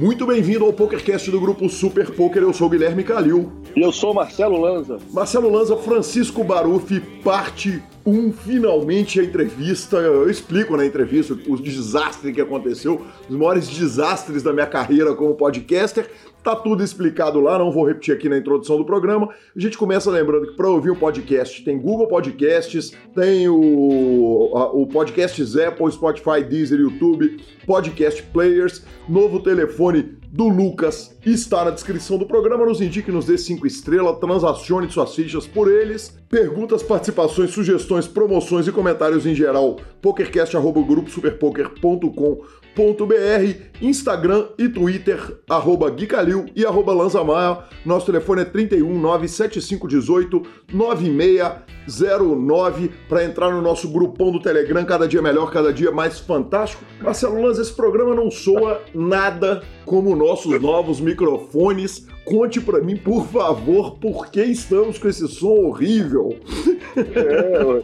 Muito bem-vindo ao PokerCast do grupo Super Poker. Eu sou Guilherme Calil. E eu sou Marcelo Lanza. Marcelo Lanza, Francisco Barufi, parte 1, finalmente a entrevista. Eu explico na entrevista o desastre que aconteceu, os maiores desastres da minha carreira como podcaster. Tá tudo explicado lá, não vou repetir aqui na introdução do programa. A gente começa lembrando que para ouvir o podcast tem Google Podcasts, tem o, o Podcasts Apple, Spotify, Deezer, YouTube, Podcast Players, novo telefone do Lucas está na descrição do programa. Nos indique, nos dê cinco estrelas, transacione suas fichas por eles. Perguntas, participações, sugestões, promoções e comentários em geral. pokercast.gruposuperpoker.com br Instagram e Twitter, arroba Gui Calil e arroba Lanzamaia. Nosso telefone é 31 97518 9609 para entrar no nosso grupão do Telegram, cada dia melhor, cada dia mais fantástico. Marcelo Lanza, esse programa não soa nada como nossos novos microfones. Conte para mim, por favor, por que estamos com esse som horrível? É,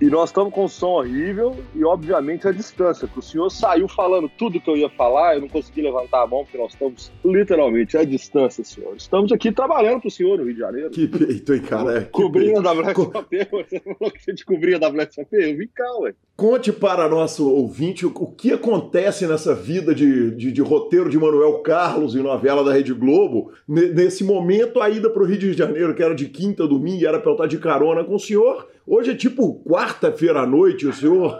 e nós estamos com um som horrível e, obviamente, a distância. Que o senhor saiu falando tudo que eu ia falar, eu não consegui levantar a mão, porque nós estamos literalmente à distância, senhor. Estamos aqui trabalhando para o senhor no Rio de Janeiro. Que peito, hein, cara? Cobrindo a WSOP. Você falou que a gente cobria a WSOP? Eu vim cá, ué. Conte para nosso ouvinte o, que acontece nessa vida de, de, de, roteiro de Manuel Carlos e novela da Rede Globo, nesse momento a ida para o Rio de Janeiro, que era de quinta domingo, e era para eu estar de carona com o senhor. Hoje é tipo quarta-feira à noite, o senhor.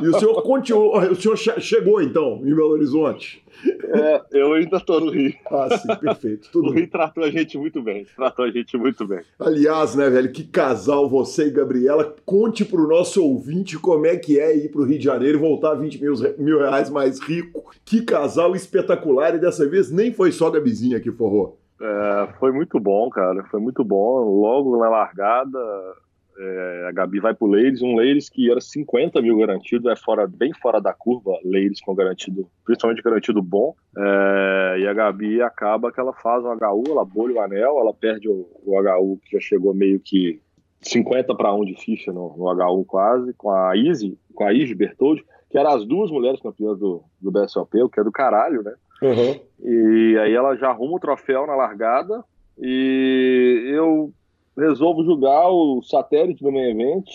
e o senhor continuou. O senhor chegou então em Belo Horizonte. É, eu ainda estou no Rio. Ah, sim, perfeito. Tudo o Rio tratou a gente muito bem. Tratou a gente muito bem. Aliás, né, velho, que casal você e Gabriela. Conte pro nosso ouvinte como é que é ir pro Rio de Janeiro e voltar 20 mil, mil reais mais rico. Que casal espetacular. E dessa vez nem foi só a Gabizinha que forrou. É, foi muito bom, cara. Foi muito bom. Logo na largada, é, a Gabi vai pro Ladies, um Ladies que era 50 mil garantido, é fora, bem fora da curva, Ladies com garantido, principalmente garantido bom. É, e a Gabi acaba que ela faz um HU, ela bolha o anel, ela perde o, o HU que já chegou meio que 50 para 1 de ficha no, no, HU quase, com a Izzy, com a Izzy Bertoldi, que eram as duas mulheres campeãs do, do BSOP, o que é do caralho, né? Uhum. E aí ela já arruma o troféu na largada, e eu resolvo jogar o satélite do meio event,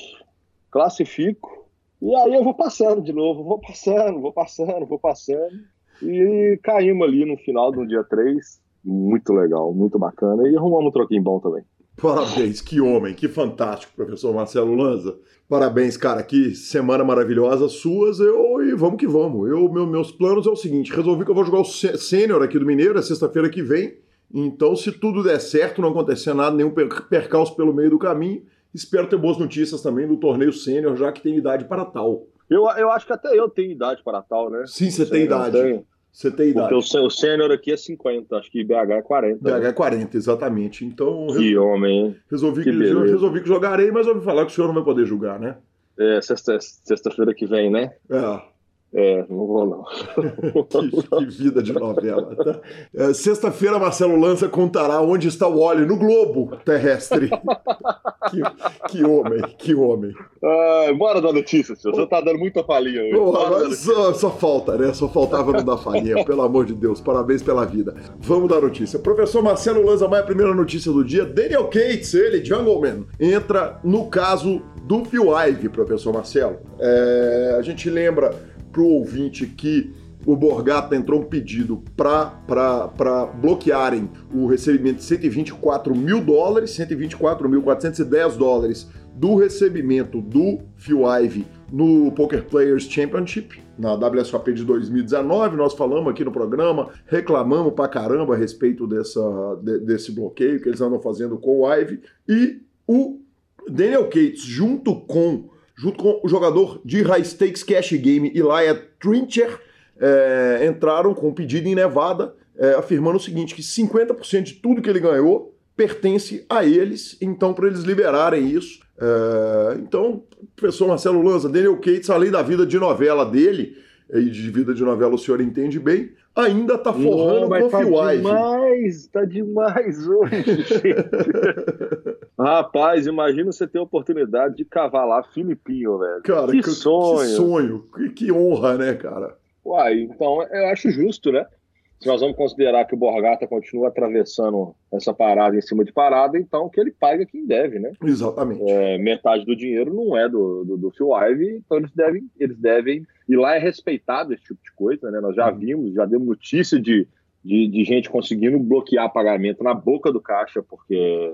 classifico, e aí eu vou passando de novo, vou passando, vou passando, vou passando. E caímos ali no final do dia 3. Muito legal, muito bacana. E arrumamos um troquinho bom também. Parabéns, que homem, que fantástico, professor Marcelo Lanza. Parabéns, cara, que semana maravilhosa suas. Eu e vamos que vamos. Eu, meu, meus planos é o seguinte: resolvi que eu vou jogar o sênior aqui do Mineiro, é sexta-feira que vem. Então, se tudo der certo, não acontecer nada, nenhum percalço pelo meio do caminho, espero ter boas notícias também do torneio sênior, já que tem idade para tal. Eu, eu acho que até eu tenho idade para tal, né? Sim, você tem idade. Você tem idade. Porque o sênior aqui é 50, acho que BH é 40. BH né? é 40, exatamente. Então. Que resol... homem? Resolvi que, que resolvi que jogarei, mas ouvi falar que o senhor não vai poder julgar, né? É, sexta-feira sexta que vem, né? É. É, não vou não. que, que, vida de novela. Tá? É, Sexta-feira, Marcelo Lança contará onde está o óleo no globo terrestre. que, que, homem, que homem. Ah, bora dar notícia, senhor. Você está dando muita falinha hoje. só, só, falta, né? Só faltava não dar falinha. Pelo amor de Deus, parabéns pela vida. Vamos dar notícia. Professor Marcelo Lanza Maia, primeira notícia do dia. Daniel Cates, ele, Jungleman, entra no caso do Phil Ive, professor Marcelo. É, a gente lembra o ouvinte que o Borgata entrou um pedido para bloquearem o recebimento de 124 mil dólares, 124.410 dólares do recebimento do Phil Ive no Poker Players Championship, na WSOP de 2019. Nós falamos aqui no programa, reclamamos pra caramba a respeito dessa, de, desse bloqueio que eles andam fazendo com o Ive. E o Daniel Cates, junto com junto com o jogador de High Stakes Cash Game Elijah Trincher, é, entraram com um pedido em Nevada, é, afirmando o seguinte, que 50% de tudo que ele ganhou pertence a eles, então para eles liberarem isso. É, então, professor Marcelo Lanza, Daniel Cates, além da vida de novela dele, e de vida de novela o senhor entende bem, ainda tá forrando Não, com tá demais, tá demais hoje, gente. Rapaz, imagina você ter a oportunidade de cavar lá Filipinho, velho. Cara, que, que sonho. Que sonho, que, que honra, né, cara? Uai, então eu acho justo, né? Se nós vamos considerar que o Borgata continua atravessando essa parada em cima de parada, então que ele paga quem deve, né? Exatamente. É, metade do dinheiro não é do, do, do Phil Ive, então eles devem, eles devem. E lá é respeitado esse tipo de coisa, né? Nós já uhum. vimos, já demos notícia de, de, de gente conseguindo bloquear pagamento na boca do caixa, porque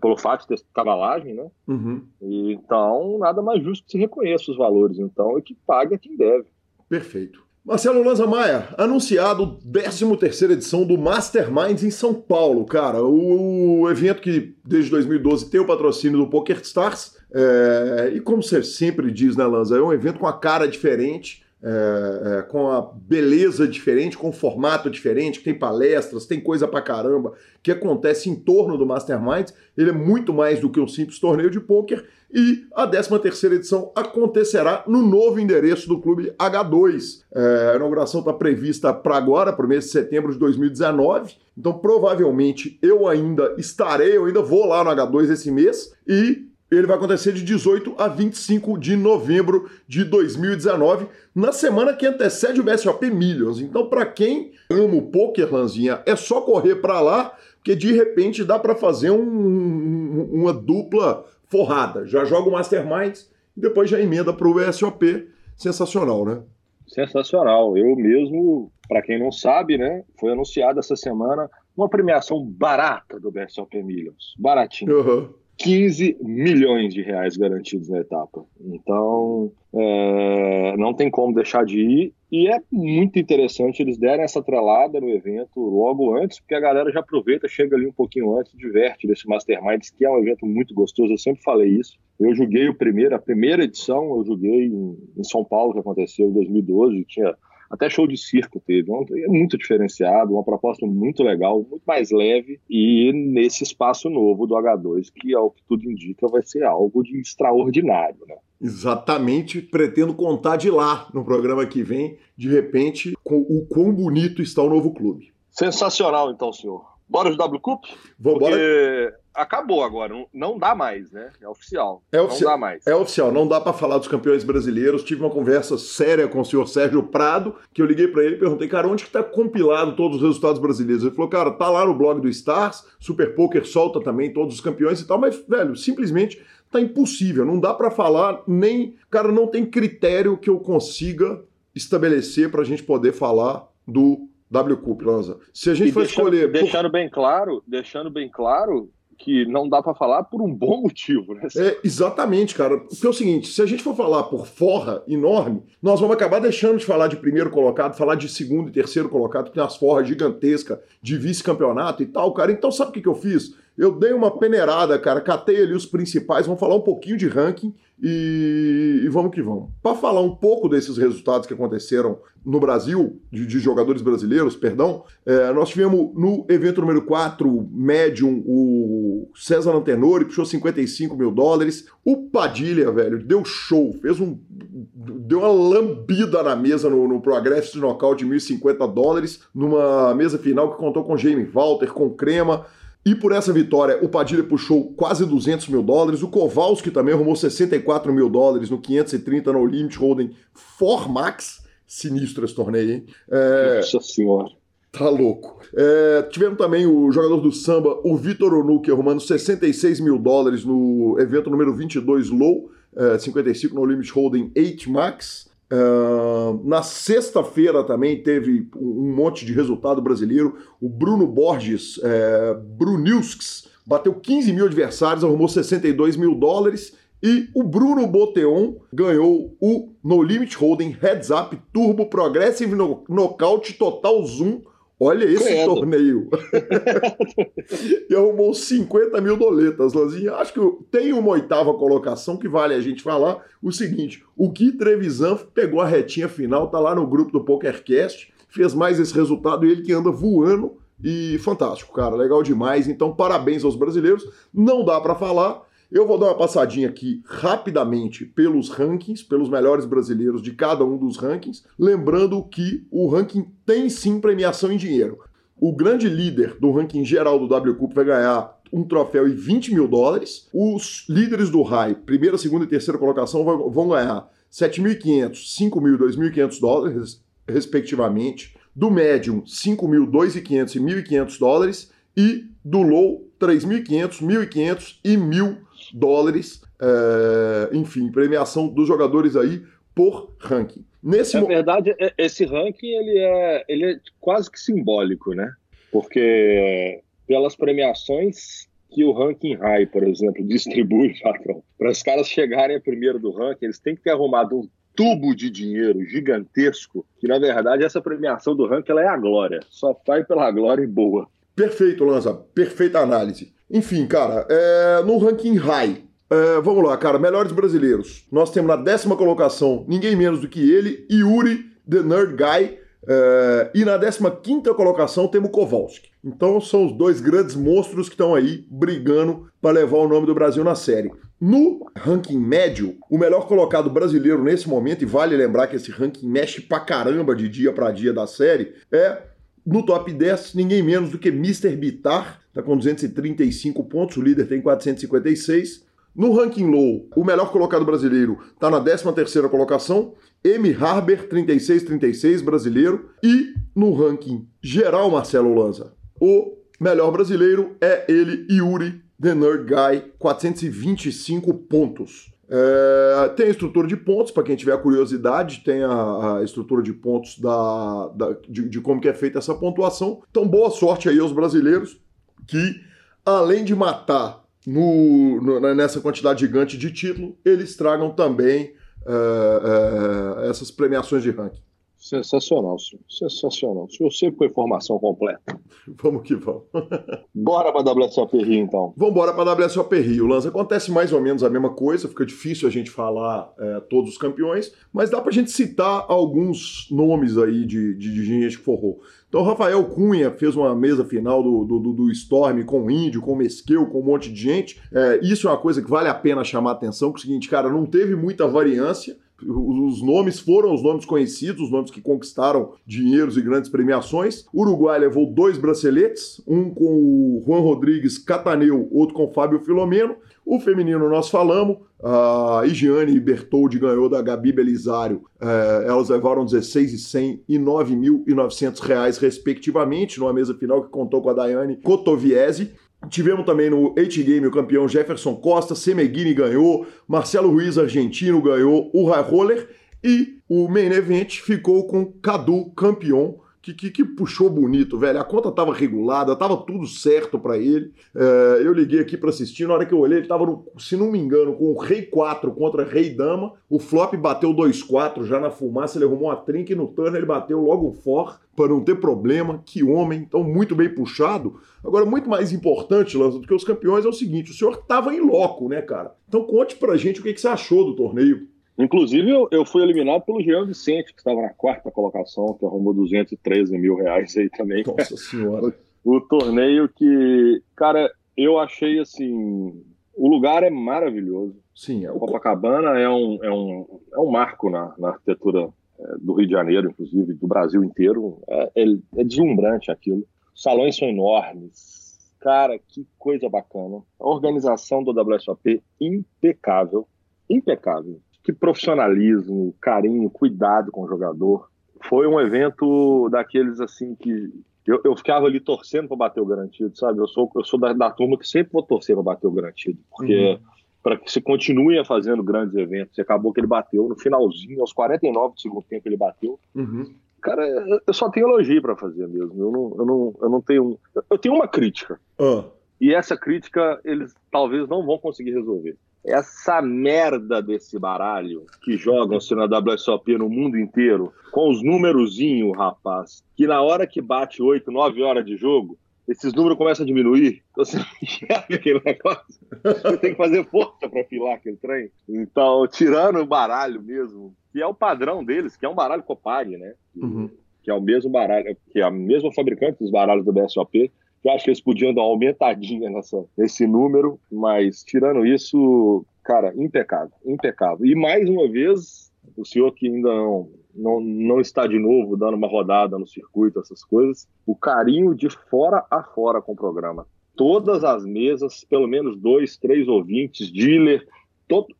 pelo fato de ter cavalagem, né? Uhum. E, então, nada mais justo que se reconheça os valores. Então, é que paga quem deve. Perfeito. Marcelo Lanza Maia, anunciado 13ª edição do Masterminds em São Paulo, cara. O, evento que desde 2012 tem o patrocínio do PokerStars. É, e como você sempre diz, né, Lanza, é um evento com a cara diferente é, é, com a beleza diferente, com formato diferente, tem palestras, tem coisa pra caramba que acontece em torno do Masterminds. Ele é muito mais do que um simples torneio de pôquer. E a 13 terceira edição acontecerá no novo endereço do Clube H2. É, a inauguração está prevista para agora, para o mês de setembro de 2019. Então, provavelmente, eu ainda estarei, eu ainda vou lá no H2 esse mês. E ele vai acontecer de 18 a 25 de novembro de 2019, na semana que antecede o BSOP Millions. Então, para quem ama o poker, Lanzinha, é só correr para lá, porque de repente dá para fazer um, uma dupla forrada. Já joga o Masterminds e depois já emenda para o BSOP. Sensacional, né? Sensacional. Eu mesmo, para quem não sabe, né, foi anunciado essa semana uma premiação barata do BSOP Millions. Baratinho. Uhum. 15 milhões de reais garantidos na etapa. Então, é, não tem como deixar de ir. E é muito interessante eles derem essa trelada no evento logo antes, porque a galera já aproveita, chega ali um pouquinho antes, diverte desse Masterminds, que é um evento muito gostoso. Eu sempre falei isso. Eu joguei o primeiro, a primeira edição, eu joguei em, em São Paulo, que aconteceu em 2012. Tinha até show de circo teve. É muito diferenciado, uma proposta muito legal, muito mais leve e nesse espaço novo do H2, que ao que tudo indica vai ser algo de extraordinário, né? Exatamente, pretendo contar de lá no programa que vem, de repente, com o quão bonito está o novo clube. Sensacional, então, senhor. Bora de W Cup? Vamos Porque acabou agora, não, dá mais, né? É oficial. É oficial. Não dá mais. É oficial, não dá para falar dos campeões brasileiros. Tive uma conversa séria com o senhor Sérgio Prado, que eu liguei para ele e perguntei, cara, onde que tá compilado todos os resultados brasileiros? Ele falou, cara, tá lá no blog do Stars, Super Poker solta também todos os campeões e tal, mas, velho, simplesmente tá impossível, não dá para falar nem, cara, não tem critério que eu consiga estabelecer pra gente poder falar do W Cup, Lanza. Se a gente e for deixando, escolher. Deixando por... bem claro, deixando bem claro que não dá para falar por um bom motivo, né? É, exatamente, cara. Porque é o seguinte, se a gente for falar por forra enorme, nós vamos acabar deixando de falar de primeiro colocado, falar de segundo e terceiro colocado, que tem as forras gigantescas de vice-campeonato e tal, cara. Então sabe o que, que eu fiz? Eu dei uma peneirada, cara, catei ali os principais, vamos falar um pouquinho de ranking e, e vamos que vamos. Para falar um pouco desses resultados que aconteceram no Brasil, de, de jogadores brasileiros, perdão, é, nós tivemos no evento número 4, Medium, o César Antenori puxou 55 mil dólares. O Padilha, velho, deu show, fez um. deu uma lambida na mesa no, no Progressive Knockout de 1.050 dólares, numa mesa final que contou com Jamie Walter, com Crema. E por essa vitória, o Padilha puxou quase 200 mil dólares. O Kowalski também arrumou 64 mil dólares no 530 no Limit Holding Formax. Sinistro esse torneio, hein? É... Nossa senhora. Tá louco. É, tivemos também o jogador do samba, o Vitor Onuki, arrumando 66 mil dólares no evento número 22 Low, é, 55 no Limit Holding 8 Max. Uh, na sexta-feira também teve um monte de resultado brasileiro. O Bruno Borges, é, Brunilsks, bateu 15 mil adversários, arrumou 62 mil dólares. E o Bruno Boteon ganhou o No Limit Holding Heads Up Turbo Progressive Knockout Total Zoom Olha esse Credo. torneio. e arrumou 50 mil doletas, Lanzinha. Acho que tem uma oitava colocação que vale a gente falar. O seguinte: o Gui Trevisan pegou a retinha final, tá lá no grupo do PokerCast, fez mais esse resultado e ele que anda voando. E fantástico, cara, legal demais. Então, parabéns aos brasileiros. Não dá para falar eu vou dar uma passadinha aqui rapidamente pelos rankings, pelos melhores brasileiros de cada um dos rankings, lembrando que o ranking tem sim premiação em dinheiro. O grande líder do ranking geral do W Cup vai ganhar um troféu e 20 mil dólares. Os líderes do high, primeira, segunda e terceira colocação, vão ganhar 7.500, 5.000 e 2.500 dólares, respectivamente. Do médium, 5.000, 2.500 e 1.500 dólares. E do low, 3.500, 1.500 e 1.000 dólares. É, enfim, premiação dos jogadores aí por ranking. Nesse Na verdade, é, esse ranking ele é, ele é quase que simbólico, né? Porque pelas premiações que o ranking high, por exemplo, distribui, patrão, para os caras chegarem a primeiro do ranking, eles têm que ter arrumado um tubo de dinheiro gigantesco, que na verdade essa premiação do ranking ela é a glória, só vai pela glória e boa. Perfeito, Lanza, perfeita análise. Enfim, cara, é... no ranking high, é... vamos lá, cara, melhores brasileiros. Nós temos na décima colocação ninguém menos do que ele, Yuri, The Nerd Guy, é, e na 15 colocação temos Kowalski. Então são os dois grandes monstros que estão aí brigando para levar o nome do Brasil na série. No ranking médio, o melhor colocado brasileiro nesse momento, e vale lembrar que esse ranking mexe pra caramba de dia para dia da série, é no top 10 ninguém menos do que Mr. Bitar, tá com 235 pontos, o líder tem 456. No ranking low, o melhor colocado brasileiro está na 13ª colocação, M. Harber, 36-36, brasileiro. E no ranking geral, Marcelo Lanza, o melhor brasileiro é ele, Yuri, The Nerd Guy, 425 pontos. É, tem a estrutura de pontos, para quem tiver curiosidade, tem a, a estrutura de pontos da, da de, de, como que é feita essa pontuação. Então, boa sorte aí aos brasileiros que, além de matar no, no, nessa quantidade gigante de título, eles tragam também uh, uh, essas premiações de ranking. Sensacional, senhor. Sensacional. O senhor sempre com a informação completa. vamos que vamos. Bora para a WSOP Rio, então. Vamos embora para a WSOP Rio. Lança, acontece mais ou menos a mesma coisa, fica difícil a gente falar é, todos os campeões, mas dá para a gente citar alguns nomes aí de, de, de gente que forrou. Então, Rafael Cunha fez uma mesa final do, do, do Storm com o Índio, com o Mesqueu, com um monte de gente. É, isso é uma coisa que vale a pena chamar a atenção, que é o seguinte, cara, não teve muita variância, os nomes foram os nomes conhecidos, os nomes que conquistaram dinheiros e grandes premiações. O Uruguai levou dois braceletes, um com o Juan Rodrigues Cataneu, outro com o Fábio Filomeno. O feminino nós falamos, a Igiane Bertoldi ganhou da Gabi Belisário, é, elas levaram 16.100 e 9.900 reais respectivamente, numa mesa final que contou com a Daiane Cotoviese. Tivemos também no H-Game o campeão Jefferson Costa, Semeghini ganhou, Marcelo Ruiz argentino ganhou o High Roller e o Main Event ficou com Cadu campeão que, que, que, puxou bonito, velho. A conta tava regulada, tava tudo certo para ele. É, eu liguei aqui para assistir, na hora que eu olhei, ele tava, no, se não me engano, com o Rei 4 contra Rei Dama. O flop bateu 2-4 já na fumaça, ele arrumou uma trinca e no turno ele bateu logo o for para não ter problema. Que homem, então muito bem puxado. Agora, muito mais importante, Lança, do que os campeões é o seguinte: o senhor tava em loco, né, cara? Então conte pra gente o que, que você achou do torneio. Inclusive, eu, eu, fui eliminado pelo Jean Vicente, que estava na quarta colocação, que arrumou 213 mil reais aí também. Nossa Senhora. o, o torneio que, cara, eu achei assim. O lugar é maravilhoso. Sim, é o Copacabana é um, é um, é um marco na, na arquitetura é, do Rio de Janeiro, inclusive, do Brasil inteiro. É, é, é deslumbrante aquilo. Os salões são enormes. Cara, que coisa bacana. A organização do WSOP impecável. Impecável que profissionalismo, carinho, cuidado com o jogador. Foi um evento daqueles assim que eu, eu ficava ali torcendo para bater o garantido, sabe? Eu sou, eu sou da, da turma que sempre vou torcer para bater o garantido, porque uhum. para que se continue fazendo grandes eventos. E acabou que ele bateu no finalzinho, aos 49 do segundo tempo ele bateu. Uhum. Cara, eu só tenho elogio para fazer mesmo. Eu não, eu não, eu não tenho. Eu tenho uma crítica. Uh. E essa crítica eles talvez não vão conseguir resolver essa merda desse baralho que jogam-se na WSOP no mundo inteiro, com os númerozinhos, rapaz, que na hora que bate 8, 9 horas de jogo, esses números começam a diminuir. Então você enxerga aquele negócio. Você tem que fazer força para filar aquele trem. Então, tirando o baralho mesmo, que é o padrão deles, que é um baralho Copag, né? Uhum. Que é o mesmo baralho, que é a mesma fabricante dos baralhos do BSOP, eu acho que eles podiam dar uma aumentadinha nessa, nesse número, mas tirando isso, cara, impecável, impecável. E mais uma vez, o senhor que ainda não, não, não está de novo dando uma rodada no circuito, essas coisas, o carinho de fora a fora com o programa. todas as mesas, pelo menos dois, três ouvintes, dealer,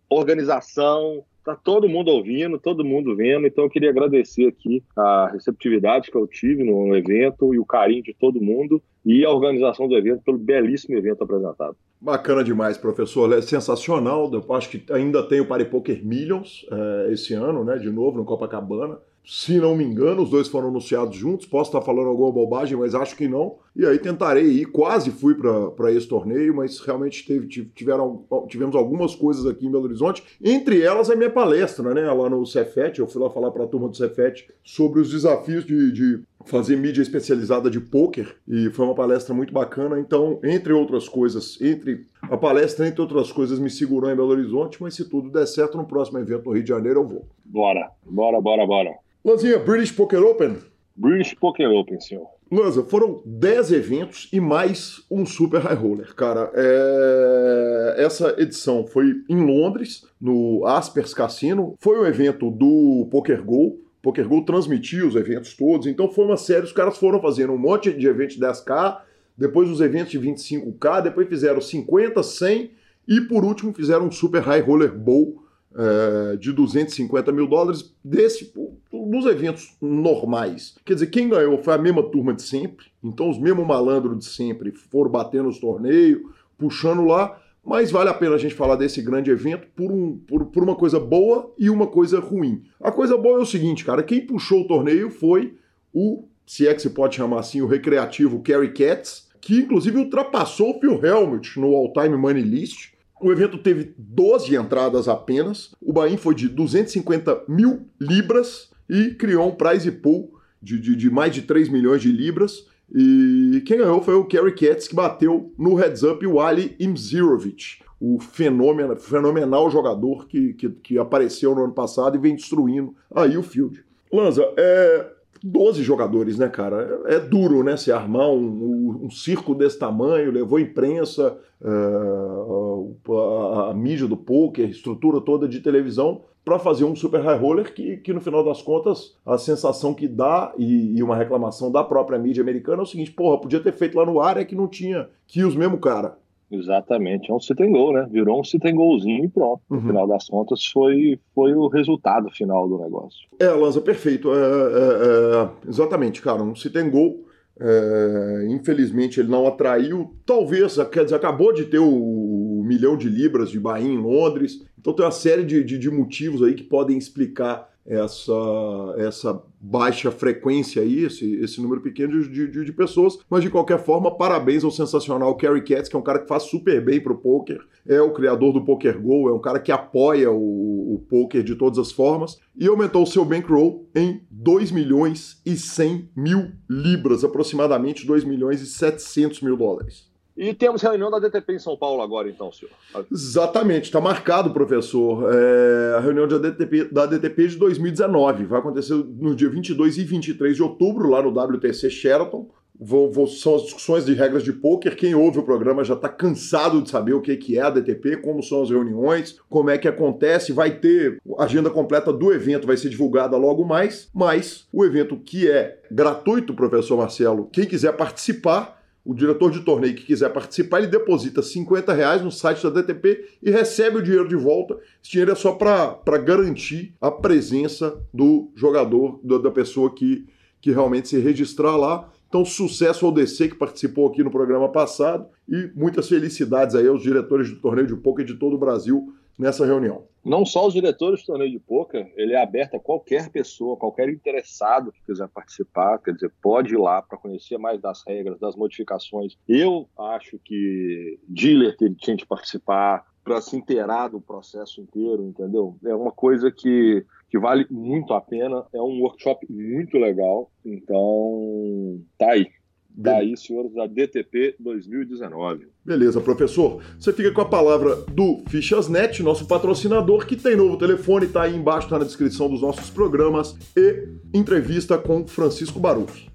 organização, tá todo mundo ouvindo, todo mundo vendo, então eu queria agradecer aqui a receptividade que eu tive no evento e o carinho de todo mundo e a organização do evento pelo belíssimo evento apresentado. Bacana demais, professor. É sensacional. Eu acho que ainda tem o Party Poker Millions é, esse ano, né? De novo, no Copacabana. Se não me engano, os dois foram anunciados juntos. Posso estar falando alguma bobagem, mas acho que não. E aí tentarei ir. Quase fui para esse torneio, mas realmente teve, tiveram, tivemos algumas coisas aqui em Belo Horizonte. Entre elas, a minha palestra, né? Lá no Cefet. Eu fui lá falar para a turma do Cefet sobre os desafios de, de fazer mídia especializada de poker e foi uma palestra muito bacana. Então, entre outras coisas, entre a palestra, entre outras coisas, me segurou em Belo Horizonte, mas se tudo der certo, no próximo evento no Rio de Janeiro eu vou. Bora, bora, bora, bora. Lanzinha, British Poker Open? British Poker Open, senhor. Lanza, foram 10 eventos e mais um Super High Roller. Cara, é... essa edição foi em Londres, no Aspers Cassino. Foi um evento do Poker Go. Poker Go transmitiu os eventos todos, então foi uma série, os caras foram fazendo um monte de eventos de 10K, depois os eventos de 25K, depois fizeram 50, 100 e por último fizeram um Super High Roller Bowl é, de 250 mil dólares desse, dos eventos normais. Quer dizer, quem ganhou foi a mesma turma de sempre, então os mesmos malandros de sempre foram batendo os torneios, puxando lá, mas vale a pena a gente falar desse grande evento por, um, por, por uma coisa boa e uma coisa ruim. A coisa boa é o seguinte, cara, quem puxou o torneio foi o, se é que se pode chamar assim, o recreativo Kerry Katz, que inclusive ultrapassou o Phil Helmut no All-Time Money List. O evento teve 12 entradas apenas, o buy foi de 250 mil libras e criou um prize pool de, de, de mais de 3 milhões de libras. E quem ganhou foi o Kerry Katz, que bateu no heads up o Ali Imzirovic, o fenômeno, fenomenal jogador que, que, que, apareceu no ano passado e vem destruindo aí o field. Lanza, é 12 jogadores, né, cara? É, é duro, né, se armar um, um, circo desse tamanho, levou imprensa, a, a, a mídia do poker, estrutura toda de televisão para fazer um super high roller que, que, no final das contas, a sensação que dá e, e, uma reclamação da própria mídia americana é o seguinte: porra, podia ter feito lá no ar, é que não tinha que os mesmo cara. Exatamente, é um sit and go, né? Virou um sit and gozinho e pronto. No uhum. final das contas, foi, foi o resultado final do negócio. É, Lanza, perfeito. É, é, é, exatamente, cara, um sit and go. É, infelizmente, ele não atraiu. Talvez, quer dizer, acabou de ter o, o milhão de libras de Bahia em Londres. Então tem uma série de, de, de motivos aí que podem explicar essa, essa baixa frequência aí, esse, esse número pequeno de, de, de, pessoas, mas de qualquer forma, parabéns ao sensacional Kerry Katz, que é um cara que faz super bem pro poker, é o criador do Poker Go, é um cara que apoia o, o poker de todas as formas, e aumentou o seu bankroll em 2 milhões e 100 mil libras, aproximadamente 2 milhões e 700 mil dólares. E temos reunião da DTP em São Paulo agora, então, senhor. Exatamente, está marcado, professor. É, a reunião da DTP, da DTP de 2019 vai acontecer no dia 22 e 23 de outubro, lá no WTC Sheraton. Vou, vou, são as discussões de regras de poker. Quem ouve o programa já está cansado de saber o que, que é a DTP, como são as reuniões, como é que acontece. Vai ter a agenda completa do evento, vai ser divulgada logo mais. Mas o evento que é gratuito, professor Marcelo, quem quiser participar, o diretor de torneio que quiser participar, ele deposita 50 reais no site da DTP e recebe o dinheiro de volta. Esse dinheiro é só para garantir a presença do jogador, da pessoa que, que realmente se registrar lá. Então, sucesso ao DC que participou aqui no programa passado e muitas felicidades aí aos diretores do torneio de poker de todo o Brasil nessa reunião. Não só os diretores do torneio de poker, ele é aberto a qualquer pessoa, qualquer interessado que quiser participar, quer dizer, pode ir lá para conhecer mais das regras, das modificações. Eu acho que dealer tinha que participar para se inteirar do processo inteiro, entendeu? É uma coisa que, que vale muito a pena, é um workshop muito legal, então tá aí. Daí, senhores da DTP 2019. Beleza, professor. Você fica com a palavra do Fichasnet, nosso patrocinador, que tem novo telefone, tá aí embaixo, tá na descrição dos nossos programas, e entrevista com Francisco Baruf.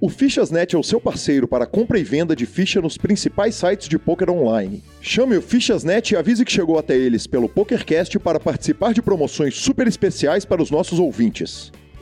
O Fichasnet é o seu parceiro para compra e venda de ficha nos principais sites de poker online. Chame o Fichasnet e avise que chegou até eles pelo PokerCast para participar de promoções super especiais para os nossos ouvintes.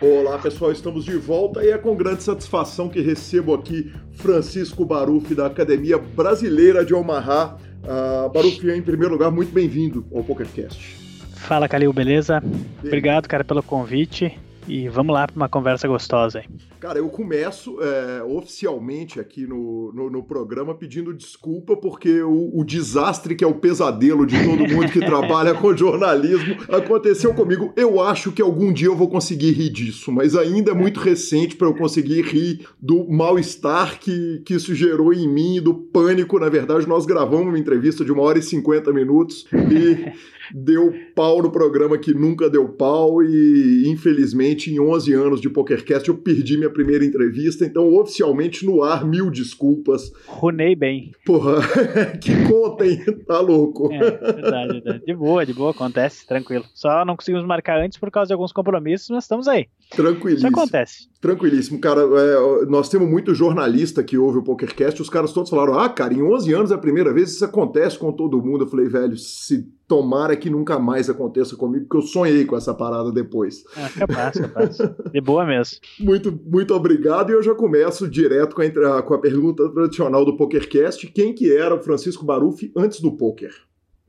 Olá pessoal, estamos de volta e é com grande satisfação que recebo aqui Francisco Baruf da Academia Brasileira de Omaha. Uh, Baruf, em primeiro lugar, muito bem-vindo ao PokerCast. Fala, Calil, beleza? Obrigado, cara, pelo convite. E vamos lá para uma conversa gostosa aí. Cara, eu começo é, oficialmente aqui no, no, no, programa pedindo desculpa porque o, o, desastre que é o pesadelo de todo mundo que trabalha com jornalismo aconteceu comigo. Eu acho que algum dia eu vou conseguir rir disso, mas ainda é muito recente para eu conseguir rir do mal-estar que, que isso gerou em mim do pânico. Na verdade, nós gravamos uma entrevista de uma hora e cinquenta minutos e deu pau no programa que nunca deu pau e, infelizmente, em 11 anos de PokerCast eu perdi minha primeira entrevista, então oficialmente no ar, mil desculpas. Runei bem. Porra, que conta, hein? Tá louco. É, verdade, verdade. De boa, de boa, acontece, tranquilo. Só não conseguimos marcar antes por causa de alguns compromissos, mas estamos aí. Tranquilíssimo. Isso acontece. Tranquilíssimo, cara. É, nós temos muito jornalista que ouve o PokerCast, os caras todos falaram: ah, cara, em 11 anos é a primeira vez, isso acontece com todo mundo. Eu falei, velho, se tomara que nunca mais aconteça comigo, porque eu sonhei com essa parada depois. Ah, capaz, capaz. De boa mesmo. muito, muito obrigado. E eu já começo direto com a, com a pergunta tradicional do PokerCast: quem que era o Francisco Baruf antes do poker?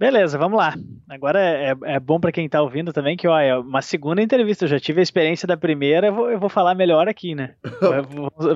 Beleza, vamos lá. Agora é, é bom para quem tá ouvindo também que, ó, é uma segunda entrevista. Eu já tive a experiência da primeira, eu vou, eu vou falar melhor aqui, né?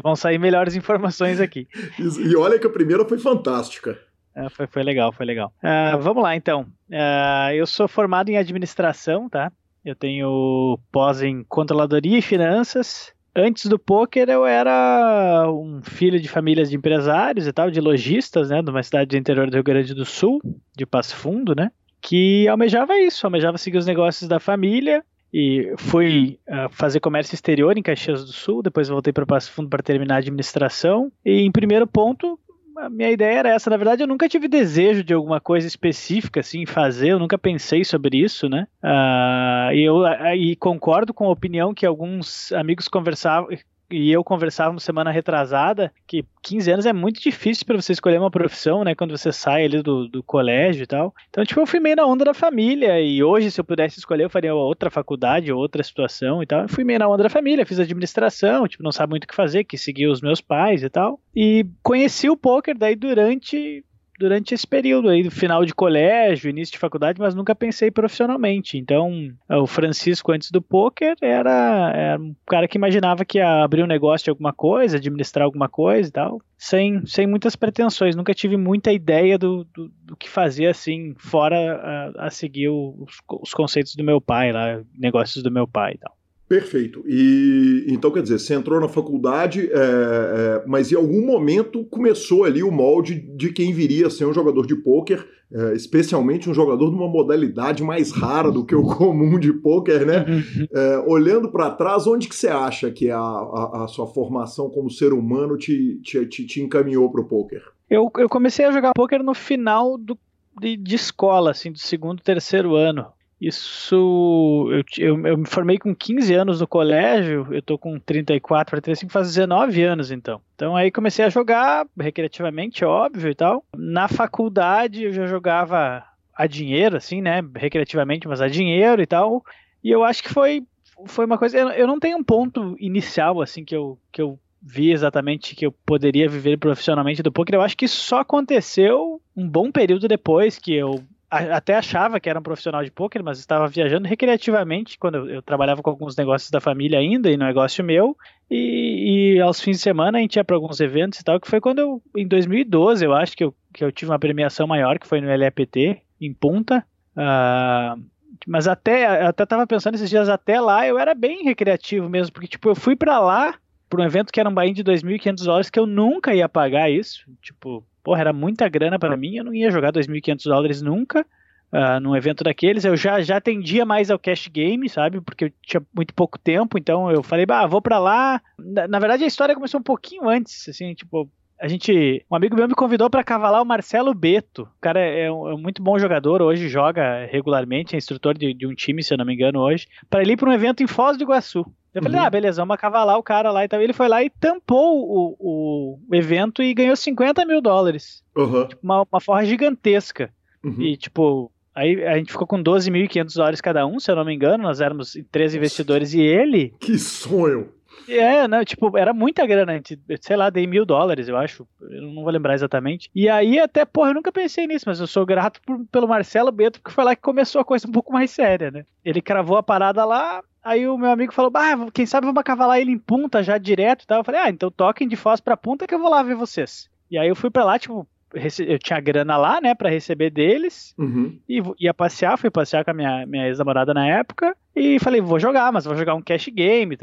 Vão sair melhores informações aqui. E olha que a primeira foi fantástica. É, foi, foi legal, foi legal. Uh, vamos lá, então. Uh, eu sou formado em administração, tá? Eu tenho pós em controladoria e finanças. Antes do poker, eu era um filho de famílias de empresários e tal, de lojistas, né? De uma cidade do interior do Rio Grande do Sul, de Passo Fundo, né? Que almejava isso, almejava seguir os negócios da família. E fui uh, fazer comércio exterior em Caxias do Sul, depois voltei para Passo Fundo para terminar a administração. E em primeiro ponto, a minha ideia era essa. Na verdade, eu nunca tive desejo de alguma coisa específica assim fazer. Eu nunca pensei sobre isso, né? Uh, e eu e concordo com a opinião que alguns amigos conversavam, e eu conversávamos semana retrasada que 15 anos é muito difícil para você escolher uma profissão, né? Quando você sai ali do, do colégio e tal. Então, tipo, eu fui meio na onda da família. E hoje, se eu pudesse escolher, eu faria outra faculdade, outra situação e tal. Eu fui meio na onda da família, fiz administração, tipo, não sabe muito o que fazer, que seguir os meus pais e tal. E conheci o poker daí durante durante esse período aí, do final de colégio, início de faculdade, mas nunca pensei profissionalmente. Então, o Francisco, antes do poker, era, era um cara que imaginava que ia abrir um negócio de alguma coisa, administrar alguma coisa e tal, sem, sem muitas pretensões. Nunca tive muita ideia do, do, do que fazer, assim, fora a, a seguir os, os conceitos do meu pai lá, negócios do meu pai e tal. Perfeito. E então quer dizer, você entrou na faculdade, é, é, mas em algum momento começou ali o molde de quem viria a ser um jogador de pôquer, é, especialmente um jogador de uma modalidade mais rara do que o comum de pôquer, né? É, olhando para trás, onde que você acha que a, a, a, sua formação como ser humano te, te, te, te encaminhou para o pôquer? Eu, eu comecei a jogar pôquer no final do, de, de escola, assim, do segundo, terceiro ano. Isso. Eu, eu, eu, me formei com 15 anos no colégio, eu tô com 34 para 35, faz 19 anos então. Então aí comecei a jogar recreativamente, óbvio e tal. Na faculdade eu já jogava a dinheiro, assim, né? Recreativamente, mas a dinheiro e tal. E eu acho que foi, foi uma coisa. Eu, eu não tenho um ponto inicial, assim, que eu, que eu vi exatamente que eu poderia viver profissionalmente do poker. Eu acho que só aconteceu um bom período depois que eu até achava que era um profissional de poker, mas estava viajando recreativamente quando eu, eu, trabalhava com alguns negócios da família ainda e no negócio meu. E, e aos fins de semana a gente ia para alguns eventos e tal, que foi quando eu, em 2012, eu acho que eu, que eu tive uma premiação maior, que foi no LAPT, em Punta. Uh, mas até até tava pensando esses dias até lá eu era bem recreativo mesmo, porque tipo, eu fui para lá para um evento que era um buy de 2.500 dólares que eu nunca ia pagar isso, tipo, porra, era muita grana para mim, eu não ia jogar 2.500 dólares nunca. uh, num evento daqueles. Eu já, já tendia mais ao cash game, sabe? Porque eu tinha muito pouco tempo, então eu falei, bah, vou para lá. Na, na, verdade, a história começou um pouquinho antes, assim, tipo. A gente, um amigo meu me convidou para cavalar o Marcelo Beto. O cara é um, é um, muito bom jogador, hoje joga regularmente, é instrutor de, de um time, se eu não me engano, hoje, para ele ir para um evento em Foz do Iguaçu. Eu falei, uhum. ah, beleza, vamos cavalar o cara lá e tal. Ele foi lá e tampou o, o, evento e ganhou 50 mil dólares. Uhum. Tipo, uma, uma forra gigantesca. Uhum. E, tipo, aí a gente ficou com 12.500 dólares cada um, se eu não me engano. Nós éramos três investidores e ele. Que sonho! É, não, tipo, era muita grana, sei lá, dei mil dólares, eu acho, eu não vou lembrar exatamente. E aí até, porra, eu nunca pensei nisso, mas eu sou grato por, pelo Marcelo Beto, porque foi lá que começou a coisa um pouco mais séria, né? Ele cravou a parada lá, Aí o meu amigo falou, quem sabe vamos cavalar ele em punta já direto e tal. Eu falei, ah, então toquem de Foz pra punta que eu vou lá ver vocês. E aí eu fui pra lá, tipo, eu tinha grana lá, né, para receber deles, uhum. e ia passear, fui passear com a minha, minha ex-namorada na época, e falei, vou jogar, mas vou jogar um cash game,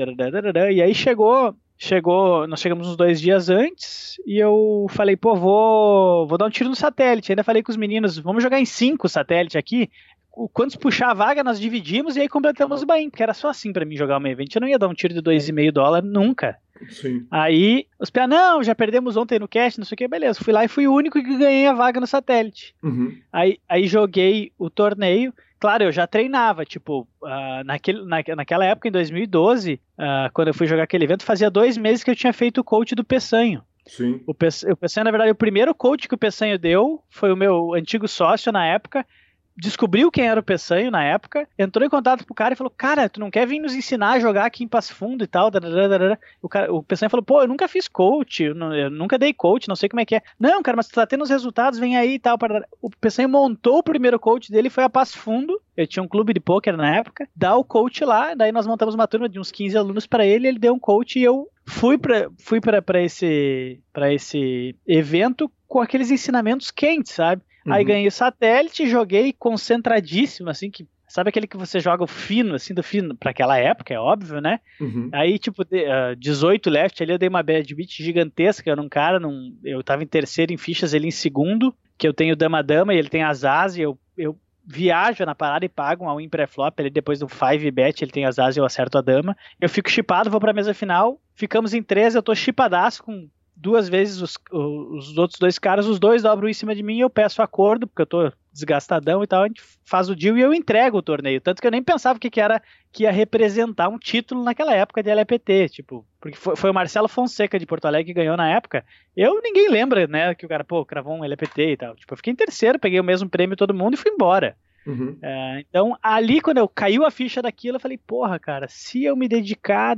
e aí chegou, chegou, nós chegamos uns dois dias antes, e eu falei, pô, vou, vou dar um tiro no satélite, ainda falei com os meninos, vamos jogar em cinco satélite aqui, quantos puxar a vaga, nós dividimos e aí completamos o bain, porque era só assim para mim jogar uma evento. Eu não ia dar um tiro de 2,5 dólar nunca. Sim. Aí, os pia, não, já perdemos ontem no cast, não sei o que, beleza. Fui lá e fui o único que ganhei a vaga no satélite. Uhum. Aí, aí joguei o torneio. Claro, eu já treinava, tipo, uh, naquele, na, naquela época, em 2012, uh, ah, quando eu fui jogar aquele evento, fazia dois meses que eu tinha feito o coach do Peçanho. Sim. O, Peçanho, na verdade, o primeiro coach que o Peçanho deu foi o meu antigo sócio na época, descobriu quem era o Peçanho na época, entrou em contato com o cara e falou: Cara, tu não quer vir nos ensinar a jogar aqui em Passo Fundo e tal? O, cara, o Peçanho falou: Pô, eu nunca fiz coach, eu, nunca dei coach, não sei como é que é. Não, cara, mas tu tá tendo os resultados, vem aí e tal. O Peçanho montou o primeiro coach dele, foi a Passo Fundo. Eu tinha um clube de pôquer na época, dá o coach lá, daí nós montamos uma turma de uns 15 alunos para ele, ele deu um coach e eu fui para fui para esse para esse evento com aqueles ensinamentos quentes, sabe? Uhum. Aí ganhei o satélite, joguei concentradíssimo, assim, que Sabe aquele que você joga o fino, assim, do fino, para aquela época, é óbvio, né? Uhum. Aí, tipo, de, uh, 18 left ali, eu dei uma bad beat gigantesca num cara, num, eu tava em terceiro em fichas, ele em segundo, que eu tenho dama-dama e ele tem as as, e eu, eu viajo na parada e pago um all-in pré-flop, ele depois do 5 bet, ele tem as as e eu acerto a dama. Eu fico chipado, vou pra mesa final, ficamos em 13, eu tô chipadaço com duas vezes os, os outros dois caras, os dois dobram em cima de mim e eu peço acordo, porque eu tô desgastadão e tal, a gente faz o deal e eu entrego o torneio. Tanto que eu nem pensava que, que era que ia representar um título naquela época de LPT, tipo, porque foi, foi, o Marcelo Fonseca de Porto Alegre que ganhou na época. Eu ninguém lembra, né, que o cara, pô, cravou um LPT e tal. Tipo, eu fiquei em terceiro, peguei o mesmo prêmio todo mundo e fui embora. Uhum. É, então, ali, quando eu caiu a ficha daquilo, eu falei, porra, cara, se eu me dedicar,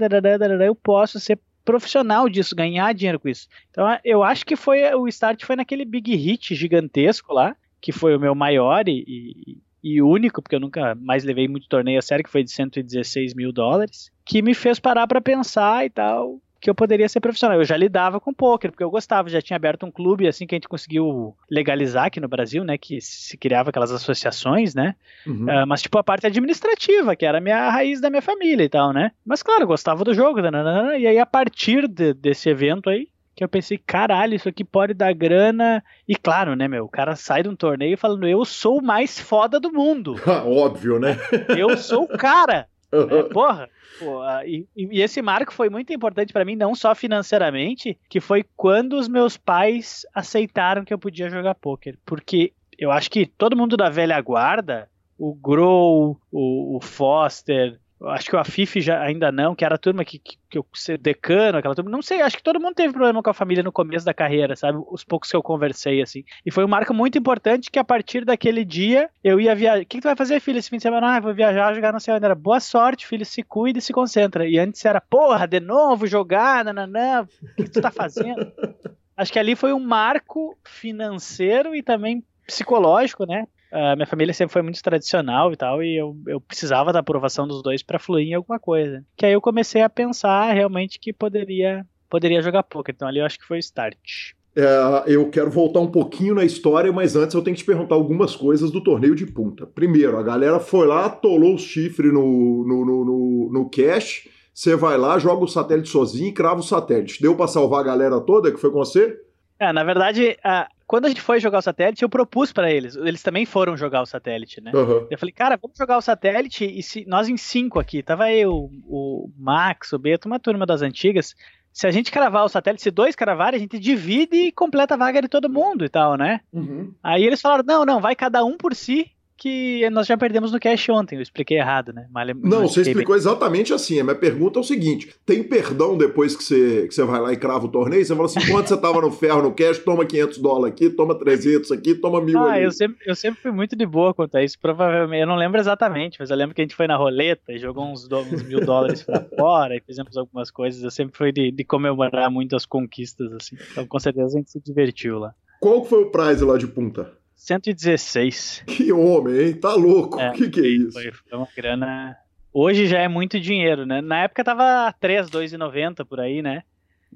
eu posso ser profissional disso, ganhar dinheiro com isso. Então eu acho que foi o start foi naquele big hit gigantesco lá, que foi o meu maior e, e, e único, porque eu nunca mais levei muito torneio a sério, que foi de 116 mil dólares, que me fez parar para pensar e tal que eu poderia ser profissional. Eu já lidava com poker, porque eu gostava, já tinha aberto um clube assim que a gente conseguiu legalizar aqui no Brasil, né, que se criava aquelas associações, né? Uhum. Uh, mas tipo a parte administrativa, que era a minha raiz da minha família e tal, né? Mas claro, eu gostava do jogo, nananana, e aí a partir de, desse evento aí, que eu pensei, caralho, isso aqui pode dar grana. E claro, né, meu, o cara sai de um torneio falando, eu sou o mais foda do mundo. Óbvio, né? eu sou o cara. É, porra, Pô, e, e, esse marco foi muito importante para mim, não só financeiramente, que foi quando os meus pais aceitaram que eu podia jogar poker. Porque eu acho que todo mundo da velha guarda, o Grow, o, o Foster, acho que o Afif já ainda não, que era a turma que, que, que eu decano, aquela turma, não sei, acho que todo mundo teve problema com a família no começo da carreira, sabe? Os poucos que eu conversei, assim. E foi um marco muito importante que a partir daquele dia eu ia viajar. O que, que tu vai fazer, filho, esse fim de semana? Ah, vou viajar, jogar no céu. Era boa sorte, filho, se cuida e se concentra. E antes era, porra, de novo jogar, nananã, o que, que tu tá fazendo? acho que ali foi um marco financeiro e também psicológico, né? Uh, minha família sempre foi muito tradicional e tal, e eu, eu precisava da aprovação dos dois para fluir em alguma coisa. Que aí eu comecei a pensar realmente que poderia, poderia jogar poker. Então ali eu acho que foi o start. É, eu quero voltar um pouquinho na história, mas antes eu tenho que te perguntar algumas coisas do torneio de punta. Primeiro, a galera foi lá, atolou os chifres no, no, no, no, no cash. Você vai lá, joga o satélite sozinho e crava o satélite. Deu para salvar a galera toda que foi com você? É, na verdade, quando a gente foi jogar o satélite, eu propus para eles. Eles também foram jogar o satélite, né? Uhum. Eu falei, cara, vamos jogar o satélite e se nós em cinco aqui, tava eu, o Max, o Beto, uma turma das antigas. Se a gente cravar o satélite, se dois cravarem, a gente divide e completa a vaga de todo mundo e tal, né? Uhum. Aí eles falaram, não, não, vai cada um por si que nós já perdemos no cash ontem. Eu expliquei errado, né? Mas, não, você explicou bem. exatamente assim. A minha pergunta é o seguinte: tem perdão depois que você, que você vai lá e crava o torneio? Você fala assim: quando você tava no ferro no cash, toma 500 dólares aqui, toma 300 aqui, toma mil ah, ali. Eu sempre, eu sempre fui muito de boa quanto a isso. Provavelmente, eu não lembro exatamente, mas eu lembro que a gente foi na roleta e jogou uns, uns mil dólares pra fora e fizemos algumas coisas. Eu sempre fui de, de comemorar muito as conquistas, assim. Então, com certeza, a gente se divertiu lá. Qual foi o prize lá de punta? 116. Que homem, hein? Tá louco. O é, que, que é isso? Foi, foi, uma grana. Hoje já é muito dinheiro, né? Na época tava 3, 2,90 por aí, né?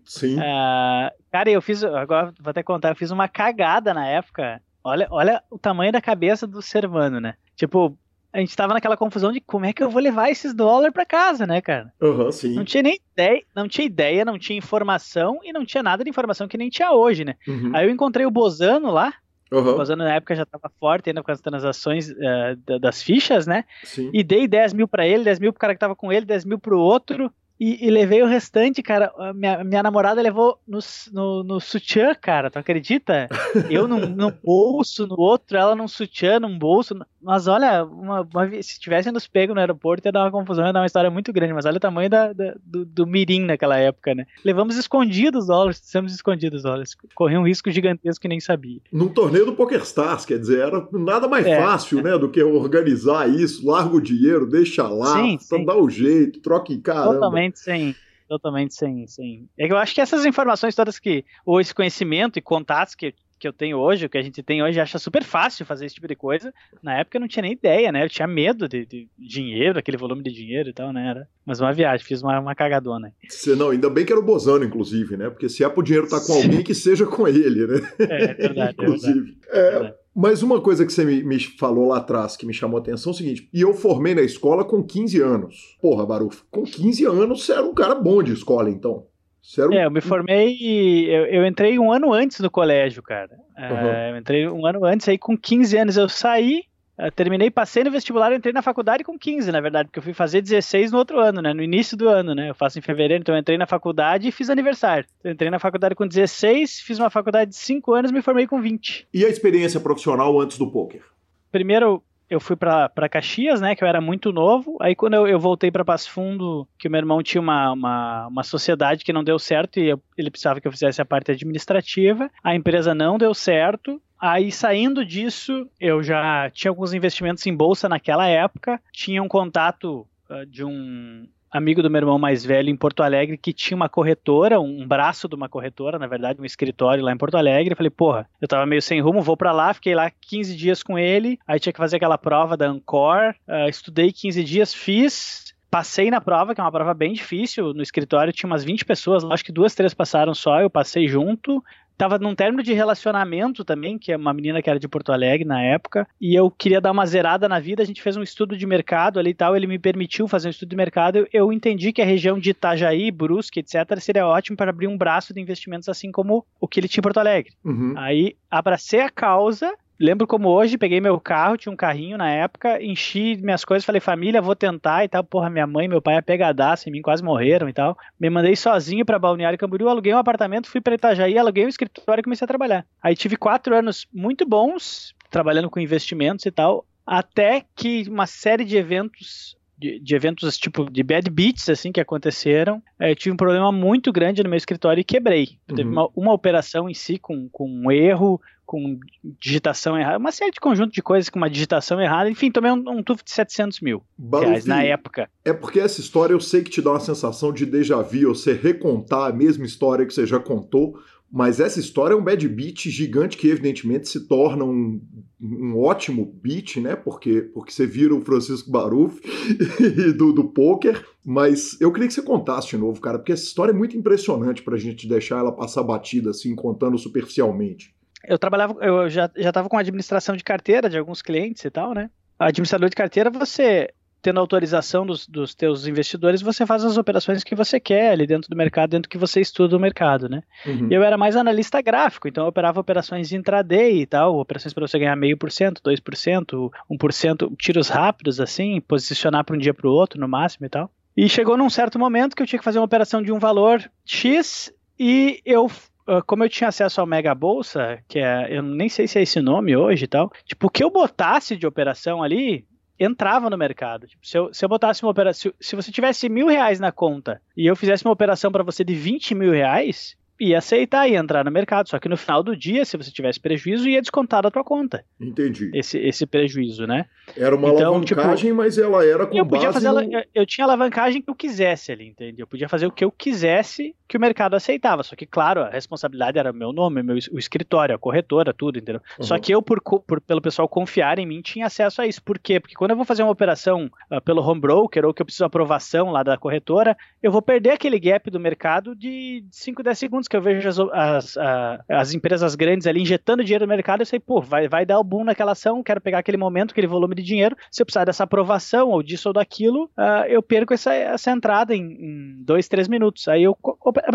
Sim. Uh, cara, eu fiz. Agora vou até contar, eu fiz uma cagada na época. Olha, olha o tamanho da cabeça do ser humano, né? Tipo, a gente tava naquela confusão de como é que eu vou levar esses dólares para casa, né, cara? Uhum, sim. Não tinha nem ideia, não tinha ideia, não tinha informação e não tinha nada de informação que nem tinha hoje, né? Uhum. Aí eu encontrei o Bozano lá, Uhum. O na época já estava forte ainda com as transações uh, das fichas, né? Sim. E dei 10 mil para ele, 10 mil pro cara que tava com ele, 10 mil pro outro. E, e, levei o restante, cara. Minha, minha namorada levou no, no, no sutiã, cara. Tu acredita? Eu num, num, bolso, no outro, ela num sutiã, num bolso. Mas olha, uma, uma, se tivessem nos pego no aeroporto, ia dar uma confusão, ia dar uma história muito grande. Mas olha o tamanho da, da, do, do mirim naquela época, né? Levamos escondidos os dólares, fizemos escondidos os dólares. Corri um risco gigantesco que nem sabia. Num torneio do PokerStars, quer dizer, era nada mais é, fácil, é. né, do que organizar isso, larga o dinheiro, deixa lá, sim, sim. dá o jeito, troca em cara. Totalmente sem. Totalmente sem, sem. É que eu acho que essas informações todas que. Ou esse conhecimento e contatos que, que eu tenho hoje, o que a gente tem hoje, acha super fácil fazer esse tipo de coisa. Na época eu não tinha nem ideia, né? Eu tinha medo de, de dinheiro, aquele volume de dinheiro e tal, né? Era, mas uma viagem, fiz uma, uma cagadona. Você, não, ainda bem que era o Bozano, inclusive, né? Porque se é pro dinheiro estar tá com alguém, que seja com ele, né? É, é verdade. inclusive. É verdade. É, mas uma coisa que você me, me, falou lá atrás que me chamou a atenção é o seguinte: e eu formei na escola com 15 anos. Porra, Baruf, com 15 anos você era um cara bom de escola, então. Um... É, eu me formei. Eu, eu, entrei um ano antes do colégio, cara. Uhum. eu entrei um ano antes, aí com 15 anos eu saí, eu terminei, passei no vestibular, entrei na faculdade com 15, na verdade, porque eu fui fazer 16 no outro ano, né? No início do ano, né? Eu faço em fevereiro, então eu entrei na faculdade e fiz aniversário. Eu entrei na faculdade com 16, fiz uma faculdade de 5 anos, me formei com 20. E a experiência profissional antes do poker? Primeiro, eu fui para Caxias, né, que eu era muito novo. Aí quando eu, eu voltei para Passo Fundo, que o meu irmão tinha uma, uma, uma sociedade que não deu certo e eu, ele precisava que eu fizesse a parte administrativa, a empresa não deu certo. Aí saindo disso, eu já tinha alguns investimentos em bolsa naquela época, tinha um contato uh, de um amigo do meu irmão mais velho em Porto Alegre que tinha uma corretora, um braço de uma corretora, na verdade, um escritório lá em Porto Alegre. Falei, porra, eu tava meio sem rumo, vou para lá, fiquei lá 15 dias com ele, aí tinha que fazer aquela prova da Ancor, uh, estudei 15 dias, fiz, Passei na prova, que é uma prova bem difícil. No escritório tinha umas 20 pessoas, acho que duas, três passaram só. Eu passei junto tava num término de relacionamento também, que é uma menina que era de Porto Alegre na época, e eu queria dar uma zerada na vida, a gente fez um estudo de mercado ali e tal, ele me permitiu fazer um estudo de mercado, eu entendi que a região de Itajaí, Brusque, etc, seria ótimo para abrir um braço de investimentos assim como o que ele tinha em Porto Alegre. Uhum. Aí abracei a causa Lembro como hoje, peguei meu carro, tinha um carrinho na época, enchi minhas coisas, falei, família, vou tentar e tal. Porra, minha mãe meu pai apegadaço em mim, quase morreram e tal. Me mandei sozinho para Balneário Camboriú, aluguei um apartamento, fui para Itajaí, aluguei um escritório e comecei a trabalhar. Aí tive quatro anos muito bons, trabalhando com investimentos e tal, até que uma série de eventos de, de, eventos tipo de bad beats assim que aconteceram, é, eu tive um problema muito grande no meu escritório e quebrei. Uhum. Teve uma, uma, operação em si com, com um erro, com digitação errada, uma série de conjunto de coisas com uma digitação errada. Enfim, tomei um, um tufo de 700 mil reais na época. É porque essa história eu sei que te dá uma sensação de déjà vu, você recontar a mesma história que você já contou, mas essa história é um bad beat gigante que, evidentemente, se torna um, um ótimo beat, né? Porque, porque você vira o Francisco Baruf do, do poker. Mas eu queria que você contasse de novo, cara, porque essa história é muito impressionante pra gente deixar ela passar batida, assim, contando superficialmente. Eu trabalhava, eu já, já tava com administração de carteira de alguns clientes e tal, né? administrador de carteira, você tendo autorização dos, dos teus investidores, você faz as operações que você quer ali dentro do mercado, dentro que você estuda o mercado, né? Uhum. Eu era mais analista gráfico, então eu operava operações intraday e tal, operações para você ganhar meio por cento, dois por cento, um por cento, tiros rápidos assim, posicionar para um dia para o outro no máximo e tal. E chegou num certo momento que eu tinha que fazer uma operação de um valor X e eu ah, como eu tinha acesso ao Mega Bolsa, que é, eu nem sei se é esse nome hoje e tal, tipo, o que eu botasse de operação ali, entrava no mercado. Tipo, se, eu, se eu botasse uma operação, se, se, você tivesse mil reais na conta e eu fizesse uma operação para você de 20 mil reais, ia aceitar e entrar no mercado. Só que no final do dia, se você tivesse prejuízo, ia descontar da tua conta. Entendi. Esse, esse prejuízo, né? Era uma então, alavancagem, tipo, mas ela era com eu podia fazer no... eu, eu tinha alavancagem que eu quisesse ali, entende? Eu podia fazer o que eu quisesse que o mercado aceitava. Só que, claro, a responsabilidade era meu nome, meu, o escritório, a corretora, tudo, entendeu? Uhum. Só que eu, por, por, pelo pessoal confiar em mim, tinha acesso a isso. Por quê? Porque quando eu vou fazer uma operação uh, pelo home broker ou que eu preciso aprovação lá da corretora, eu vou perder aquele gap do mercado de 5, 10 segundos que eu vejo as, as, a, as empresas grandes ali injetando dinheiro no mercado, eu sei, pô, vai, vai dar o boom naquela ação, quero pegar aquele momento, aquele volume de dinheiro. Se eu precisar dessa aprovação ou disso ou daquilo, uh, eu perco essa, essa entrada em, em dois, três minutos. Aí eu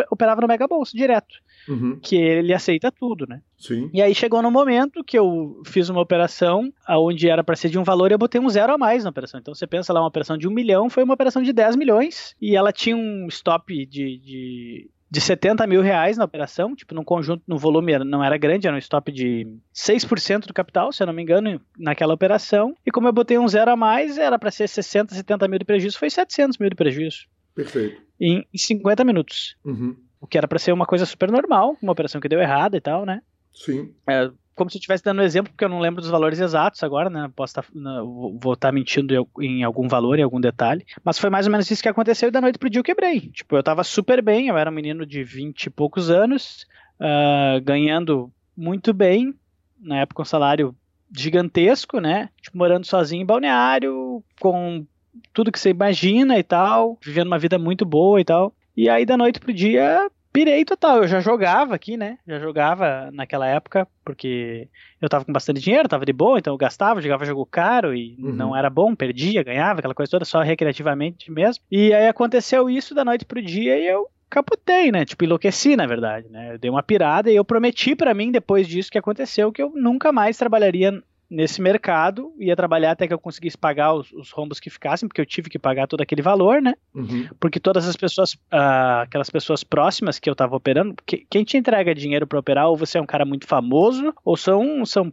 operava no Mega Bolsa direto. Uhum. Que ele aceita tudo, né? Sim. E aí chegou no momento que eu fiz uma operação onde era para ser de um valor e eu botei um zero a mais na operação. Então você pensa lá, uma operação de um milhão foi uma operação de 10 milhões e ela tinha um stop de, de de 70 mil reais na operação, tipo, num conjunto, no volume não era grande, era um stop de 6% do capital, se eu não me engano, naquela operação. E como eu botei um zero a mais, era para ser 60, 70 mil de prejuízo, foi 700 mil de prejuízo. Perfeito. Em, em 50 minutos. Uhum. O que era para ser uma coisa super normal, uma operação que deu errada e tal, né? Sim. É, como se eu estivesse dando um exemplo, porque eu não lembro dos valores exatos agora, né? Posso tá, não, vou estar tá mentindo em algum valor, em algum detalhe. Mas foi mais ou menos isso que aconteceu e da noite pro dia eu quebrei. Tipo, eu tava super bem, eu era um menino de 20 e poucos anos, uh, ganhando muito bem, na época um salário gigantesco, né? Tipo, morando sozinho em balneário, com tudo que você imagina e tal, vivendo uma vida muito boa e tal. E aí da noite pro dia pirei total. Eu já jogava aqui, né? Já jogava naquela época, porque eu tava com bastante dinheiro, tava de boa, então eu gastava, jogava jogo caro e uhum. não era bom, perdia, ganhava, aquela coisa toda, só recreativamente mesmo. E aí aconteceu isso da noite pro dia e eu capotei, né? Tipo, enlouqueci, na verdade, né? Eu dei uma pirada e eu prometi para mim, depois disso que aconteceu, que eu nunca mais trabalharia nesse mercado, ia trabalhar até que eu conseguisse pagar os, os, rombos que ficassem, porque eu tive que pagar todo aquele valor, né? Uhum. Porque todas as pessoas, uh, aquelas pessoas próximas que eu tava operando, que, quem te entrega dinheiro para operar, ou você é um cara muito famoso, ou são, são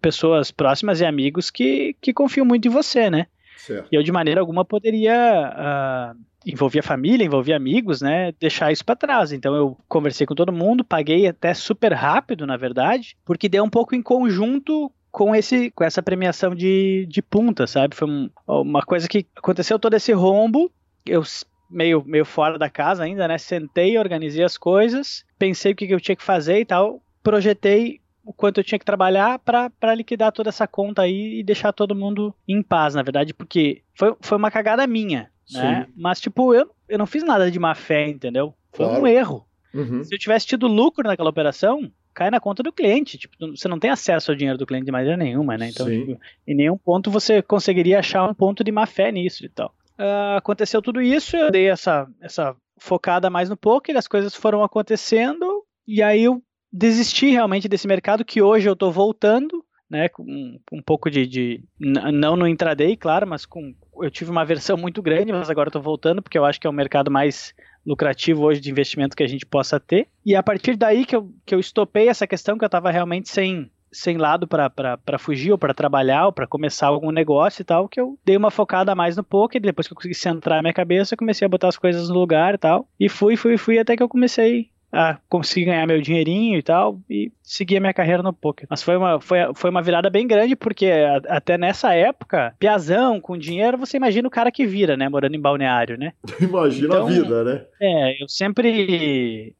pessoas próximas e amigos que, que confiam muito em você, né? Certo. E eu, de maneira alguma, poderia. Uh, envolvia família, envolvia amigos, né? Deixar isso para trás. Então eu conversei com todo mundo, paguei até super rápido, na verdade, porque deu um pouco em conjunto com esse com essa premiação de, de punta, sabe? Foi um, uma coisa que aconteceu todo esse rombo, eu meio, meio fora da casa ainda, né? Sentei, organizei as coisas, pensei o que, que eu tinha que fazer e tal, projetei o quanto eu tinha que trabalhar para liquidar toda essa conta aí e deixar todo mundo em paz, na verdade, porque foi, foi uma cagada minha, né? Mas, tipo, eu, eu não fiz nada de má fé, entendeu? Foi claro. um erro. Uhum. Se eu tivesse tido lucro naquela operação, cai na conta do cliente. Tipo, você não tem acesso ao dinheiro do cliente de maneira nenhuma, né? Então, tipo, em nenhum ponto você conseguiria achar um ponto de má fé nisso e tal. Uh, aconteceu tudo isso, eu dei essa, essa focada mais no poker, as coisas foram acontecendo, e aí eu desisti realmente desse mercado que hoje eu tô voltando, né? Com um pouco de. de não no intraday, claro, mas com. Eu tive uma versão muito grande, mas agora eu tô voltando, porque eu acho que é um mercado mais lucrativo hoje de investimento que a gente possa ter. E a partir daí que eu, que eu estopei essa questão, que eu estava realmente sem, sem lado para fugir ou para trabalhar ou para começar algum negócio e tal, que eu dei uma focada mais no poker, depois que eu consegui centrar a minha cabeça, eu comecei a botar as coisas no lugar e tal, e fui, fui, fui até que eu comecei a conseguir ganhar meu dinheirinho e tal, e seguir a minha carreira no poker. Mas foi uma, foi, foi uma virada bem grande, porque a, até nessa época, piazão, com dinheiro, você imagina o cara que vira, né, morando em balneário, né? imagina então, a vida, né? É, eu sempre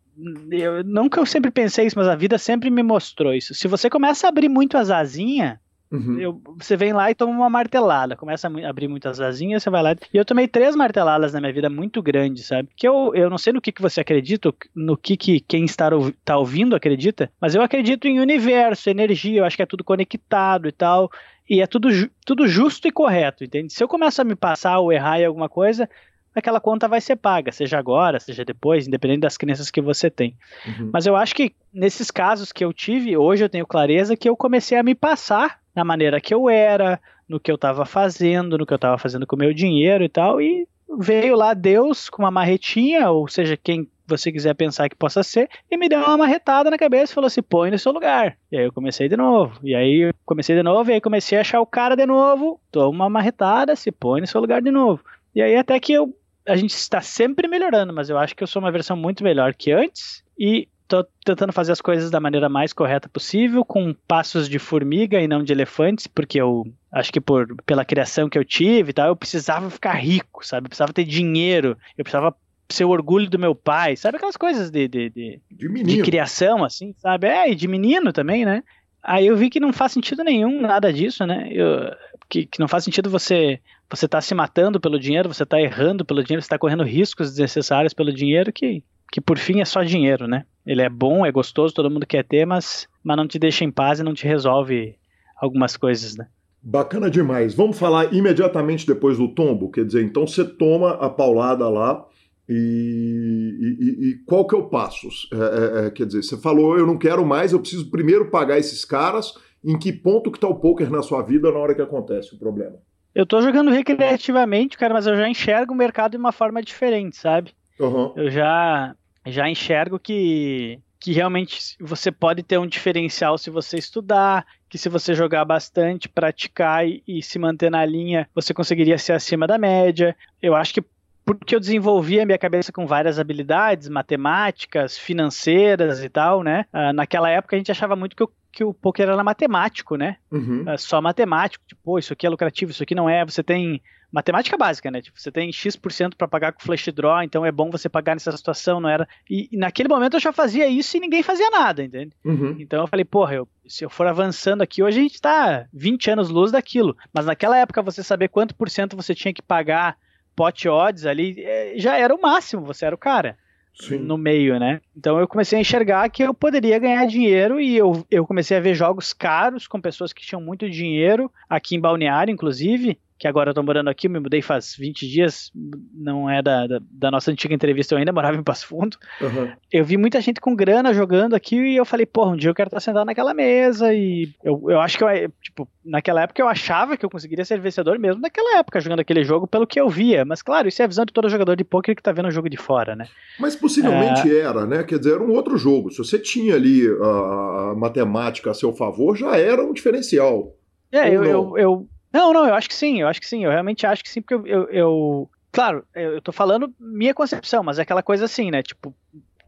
eu, não que eu sempre pensei isso, mas a vida sempre me mostrou isso. Se você começa a abrir muito as asinhas, Uhum. Eu, você vem lá e toma uma martelada, começa a abrir muitas asinhas, você vai lá. E eu tomei três marteladas na minha vida muito grandes, sabe? Que eu, eu não sei no que, que você acredita, no que, que quem está, está ouvindo acredita, mas eu acredito em universo, energia, eu acho que é tudo conectado e tal. E é tudo, tudo justo e correto, entende? Se eu começo a me passar ou errar em alguma coisa, aquela conta vai ser paga, seja agora, seja depois, independente das crenças que você tem. Uhum. Mas eu acho que nesses casos que eu tive, hoje eu tenho clareza que eu comecei a me passar na maneira que eu era, no que eu estava fazendo, no que eu estava fazendo com o meu dinheiro e tal, e veio lá Deus com uma marretinha, ou seja, quem você quiser pensar que possa ser, e me deu uma marretada na cabeça e falou assim: põe no seu lugar. E aí eu comecei de novo. E aí eu comecei de novo, e aí comecei a achar o cara de novo, toma uma marretada, se põe no seu lugar de novo. E aí até que eu, a gente está sempre melhorando, mas eu acho que eu sou uma versão muito melhor que antes. E tô tentando fazer as coisas da maneira mais correta possível, com passos de formiga e não de elefantes, porque eu acho que por pela criação que eu tive e tal, eu precisava ficar rico, sabe? Eu precisava ter dinheiro, eu precisava ser o orgulho do meu pai, sabe aquelas coisas de, de, de, de, de criação, assim, sabe? É, e de menino também, né? Aí eu vi que não faz sentido nenhum nada disso, né? Eu, que, que não faz sentido você você tá se matando pelo dinheiro, você tá errando pelo dinheiro, você tá correndo riscos desnecessários pelo dinheiro que que por fim é só dinheiro, né? Ele é bom, é gostoso, todo mundo quer ter, mas, mas não te deixa em paz e não te resolve algumas coisas, né? Bacana demais. Vamos falar imediatamente depois do tombo, quer dizer, então você toma a paulada lá e, e, e qual que é o passo? É, é, é, quer dizer, você falou, eu não quero mais, eu preciso primeiro pagar esses caras. Em que ponto que tá o poker na sua vida na hora que acontece o problema? Eu tô jogando recreativamente, cara, mas eu já enxergo o mercado de uma forma diferente, sabe? Uhum. Eu já já enxergo que, que realmente você pode ter um diferencial se você estudar, que se você jogar bastante, praticar e, e se manter na linha, você conseguiria ser acima da média. Eu acho que porque eu desenvolvi a minha cabeça com várias habilidades, matemáticas, financeiras e tal, né? Uh, naquela época a gente achava muito que o, que o poker era matemático, né? Uhum. Uh, só matemático, tipo, isso aqui é lucrativo, isso aqui não é. Você tem matemática básica, né? Tipo, você tem X% para pagar com flash draw, então é bom você pagar nessa situação, não era. E, e, naquele momento eu já fazia isso e ninguém fazia nada, entende? Uhum. Então eu falei, porra, eu, se eu for avançando aqui, hoje a gente tá 20 anos luz daquilo. Mas naquela época você saber quanto por cento você tinha que pagar pot odds ali, é, já era o máximo, você era o cara. Sim. no meio, né? Então eu comecei a enxergar que eu poderia ganhar dinheiro e eu, eu comecei a ver jogos caros com pessoas que tinham muito dinheiro, aqui em Balneário, inclusive, que agora eu tô morando aqui, me mudei faz 20 dias, não é da, da, da nossa antiga entrevista, eu ainda morava em Passo Fundo. Uhum. Eu vi muita gente com grana jogando aqui e eu falei, porra, um dia eu quero estar sentado naquela mesa e eu, eu acho que eu, tipo, naquela época eu achava que eu conseguiria ser vencedor mesmo naquela época jogando aquele jogo pelo que eu via, mas claro, isso é a visão de todo jogador de poker que tá vendo o jogo de fora, né? Mas possivelmente é... era, né? Quer dizer, era um outro jogo. Se você tinha ali a, a matemática a seu favor, já era um diferencial. É, eu, eu, eu, não, não, eu acho que sim, eu acho que sim, eu realmente acho que sim, porque eu, eu, eu claro, eu, tô falando minha concepção, mas é aquela coisa assim, né, tipo,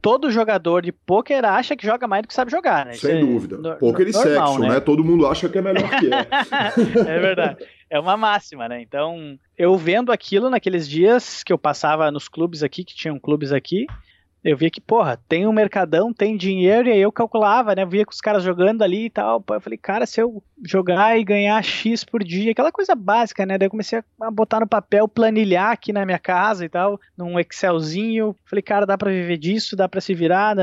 todo jogador de pôquer acha que joga mais do que sabe jogar, né? Sem Isso é dúvida. No, pôquer e sexo, né? né? Todo mundo acha que é melhor que é. é verdade. É uma máxima, né? Então, eu vendo aquilo naqueles dias que eu passava nos clubes aqui, que tinham clubes aqui, eu via que, porra, tem um mercadão, tem dinheiro, e aí eu calculava, né? Eu via com os caras jogando ali e tal. Eu falei, cara, se eu jogar e ganhar X por dia, aquela coisa básica, né? Daí eu comecei a botar no papel, planilhar aqui na minha casa e tal, num Excelzinho. Falei, cara, dá pra viver disso, dá pra se virar,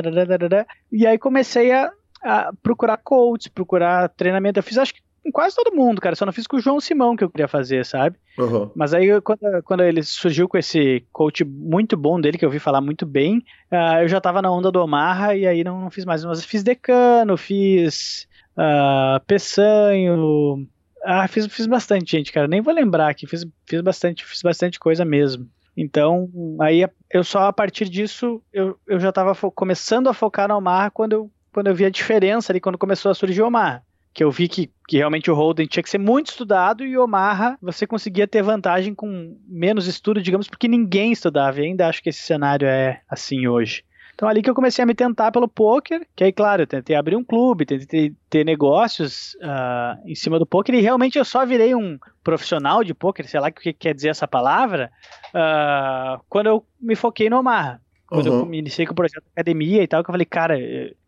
e aí comecei a, a procurar coach, procurar treinamento. Eu fiz, acho que com quase todo mundo, cara. Só não fiz com o João Simão que eu queria fazer, sabe? Uhum. Mas aí, quando, quando, ele surgiu com esse coach muito bom dele, que eu ouvi falar muito bem, uh, eu já tava na onda do Omarra e aí não, não fiz mais. Mas fiz Decano, fiz uh, Peçanho. Ah, fiz, fiz bastante, gente, cara. Nem vou lembrar aqui. Fiz, fiz, bastante, fiz bastante coisa mesmo. Então, aí eu só a partir disso, eu, eu já tava começando a focar na Omarra quando eu, quando eu vi a diferença ali, quando começou a surgir o Omarra que eu vi que, que realmente o Holden tinha que ser muito estudado e o Omaha você conseguia ter vantagem com menos estudo, digamos, porque ninguém estudava. E ainda acho que esse cenário é assim hoje. Então ali que eu comecei a me tentar pelo poker, que aí, claro, eu tentei abrir um clube, tentei ter negócios uh, em cima do poker e realmente eu só virei um profissional de poker, sei lá o que quer dizer essa palavra, uh, quando eu me foquei no Omaha. Quando uhum. eu iniciei com o projeto academia e tal, que eu falei, cara,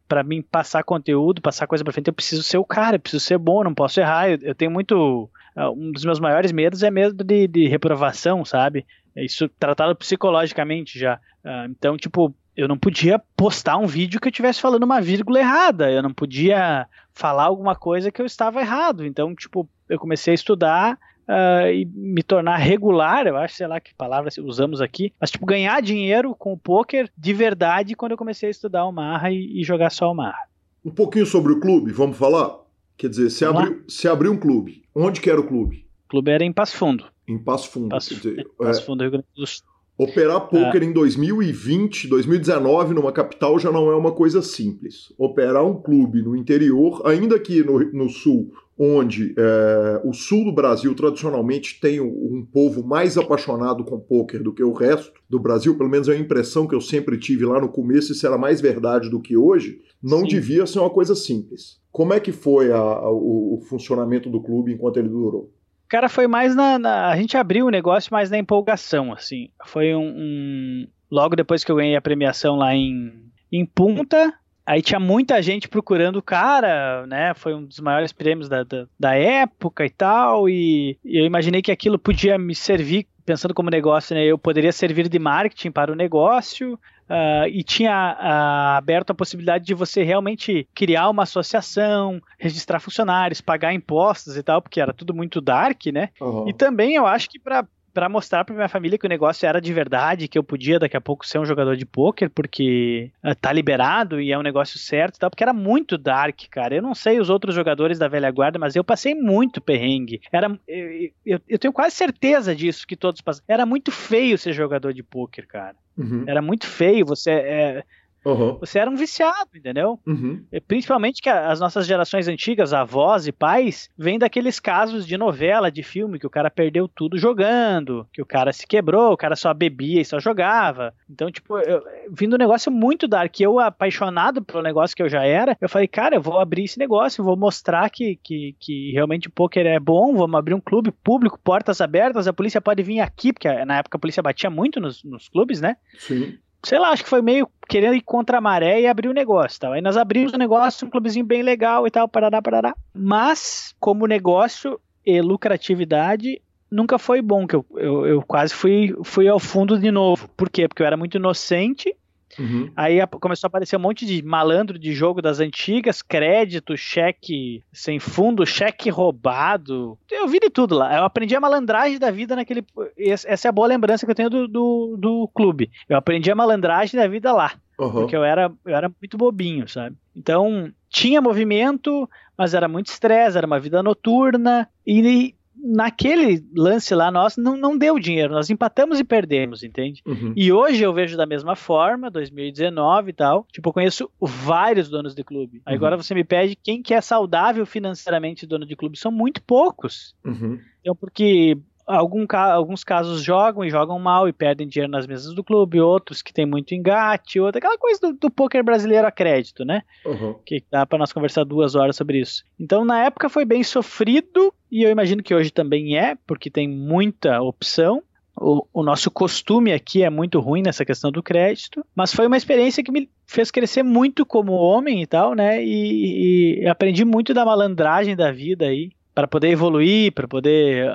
para mim passar conteúdo, passar coisa para frente, eu preciso ser o cara, eu preciso ser bom, não posso errar. Eu, eu tenho muito. Uh, um dos meus maiores medos é medo de, de reprovação, sabe? Isso tratado psicologicamente já. Uh, então, tipo, eu não podia postar um vídeo que eu estivesse falando uma vírgula errada, eu não podia falar alguma coisa que eu estava errado. Então, tipo, eu comecei a estudar uh, e me tornar regular, eu acho, sei lá que palavra usamos aqui, mas tipo, ganhar dinheiro com o poker de verdade quando eu comecei a estudar o Marra e, e jogar só o Marra. Um pouquinho sobre o clube, vamos falar? Quer dizer, você abriu, abriu um clube. Onde que era o clube? O clube era em Passo Fundo. Em Passo Fundo. Passo, dizer, Passo é, Fundo, Rio Grande do Sul. Operar poker é. em 2020, 2019 numa capital já não é uma coisa simples. Operar um clube no interior, ainda que no, no sul, onde é, o sul do Brasil tradicionalmente tem um povo mais apaixonado com poker do que o resto do Brasil, pelo menos é a impressão que eu sempre tive lá no começo, isso era mais verdade do que hoje, não Sim. devia ser uma coisa simples. Como é que foi a, a, o, o funcionamento do clube enquanto ele durou? Cara, foi mais na, na, A gente abriu o negócio mais na empolgação, assim. Foi um, um. Logo depois que eu ganhei a premiação lá em, em Punta, aí tinha muita gente procurando o cara, né? Foi um dos maiores prêmios da, da, da época e tal. E, e, eu imaginei que aquilo podia me servir, pensando como negócio, né? Eu poderia servir de marketing para o negócio. Uh, e tinha uh, aberto a possibilidade de você realmente criar uma associação, registrar funcionários, pagar impostos e tal, porque era tudo muito dark, né? Uhum. E também eu acho que para para mostrar para minha família que o negócio era de verdade, que eu podia daqui a pouco ser um jogador de pôquer, porque uh, tá liberado e é um negócio certo e tal, porque era muito dark, cara. Eu não sei os outros jogadores da velha guarda, mas eu passei muito perrengue. Era, eu, eu, eu tenho quase certeza disso, que todos passaram. Era muito feio ser jogador de pôquer, cara. Uhum. Era muito feio. Você é, Uhum. Você era um viciado, entendeu? Uhum. Principalmente que as nossas gerações antigas, avós e pais, vêm daqueles casos de novela, de filme, que o cara perdeu tudo jogando, que o cara se quebrou, o cara só bebia e só jogava. Então, tipo, eu, vindo um negócio muito dark, eu apaixonado pelo negócio que eu já era, eu falei, cara, eu vou abrir esse negócio, vou mostrar que, que, que realmente o poker é bom, vamos abrir um clube público, portas abertas, a polícia pode vir aqui, porque na época a polícia batia muito nos, nos clubes, né? Sim sei lá, acho que foi meio querendo ir contra a maré e abrir o negócio. Tal. Aí nós abrimos o negócio, um clubezinho bem legal e tal, parará, parará. Mas, como negócio e lucratividade, nunca foi bom, que eu, eu, eu quase fui, fui ao fundo de novo. Por quê? Porque eu era muito inocente Uhum. Aí começou a aparecer um monte de malandro de jogo das antigas, crédito, cheque sem fundo, cheque roubado. Eu vi de tudo lá. Eu aprendi a malandragem da vida naquele. Essa é a boa lembrança que eu tenho do, do, do clube. Eu aprendi a malandragem da vida lá. Uhum. Porque eu era, eu era muito bobinho, sabe? Então, tinha movimento, mas era muito estresse, era uma vida noturna. E naquele lance lá, nós não, não deu dinheiro, nós empatamos e perdemos, entende? Uhum. E hoje eu vejo da mesma forma, 2019 e tal. Tipo, eu conheço vários donos de clube. Uhum. Agora você me pede quem que é saudável financeiramente dono de clube. São muito poucos. Uhum. Então, porque algum, alguns casos jogam e jogam mal e perdem dinheiro nas mesas do clube, outros que tem muito engate, outra aquela coisa do, do poker brasileiro a crédito, né? Uhum. Que dá para nós conversar duas horas sobre isso. Então na época foi bem sofrido e eu imagino que hoje também é, porque tem muita opção. O, o, nosso costume aqui é muito ruim nessa questão do crédito, mas foi uma experiência que me fez crescer muito como homem e tal, né? E, e aprendi muito da malandragem da vida aí, para poder evoluir, para poder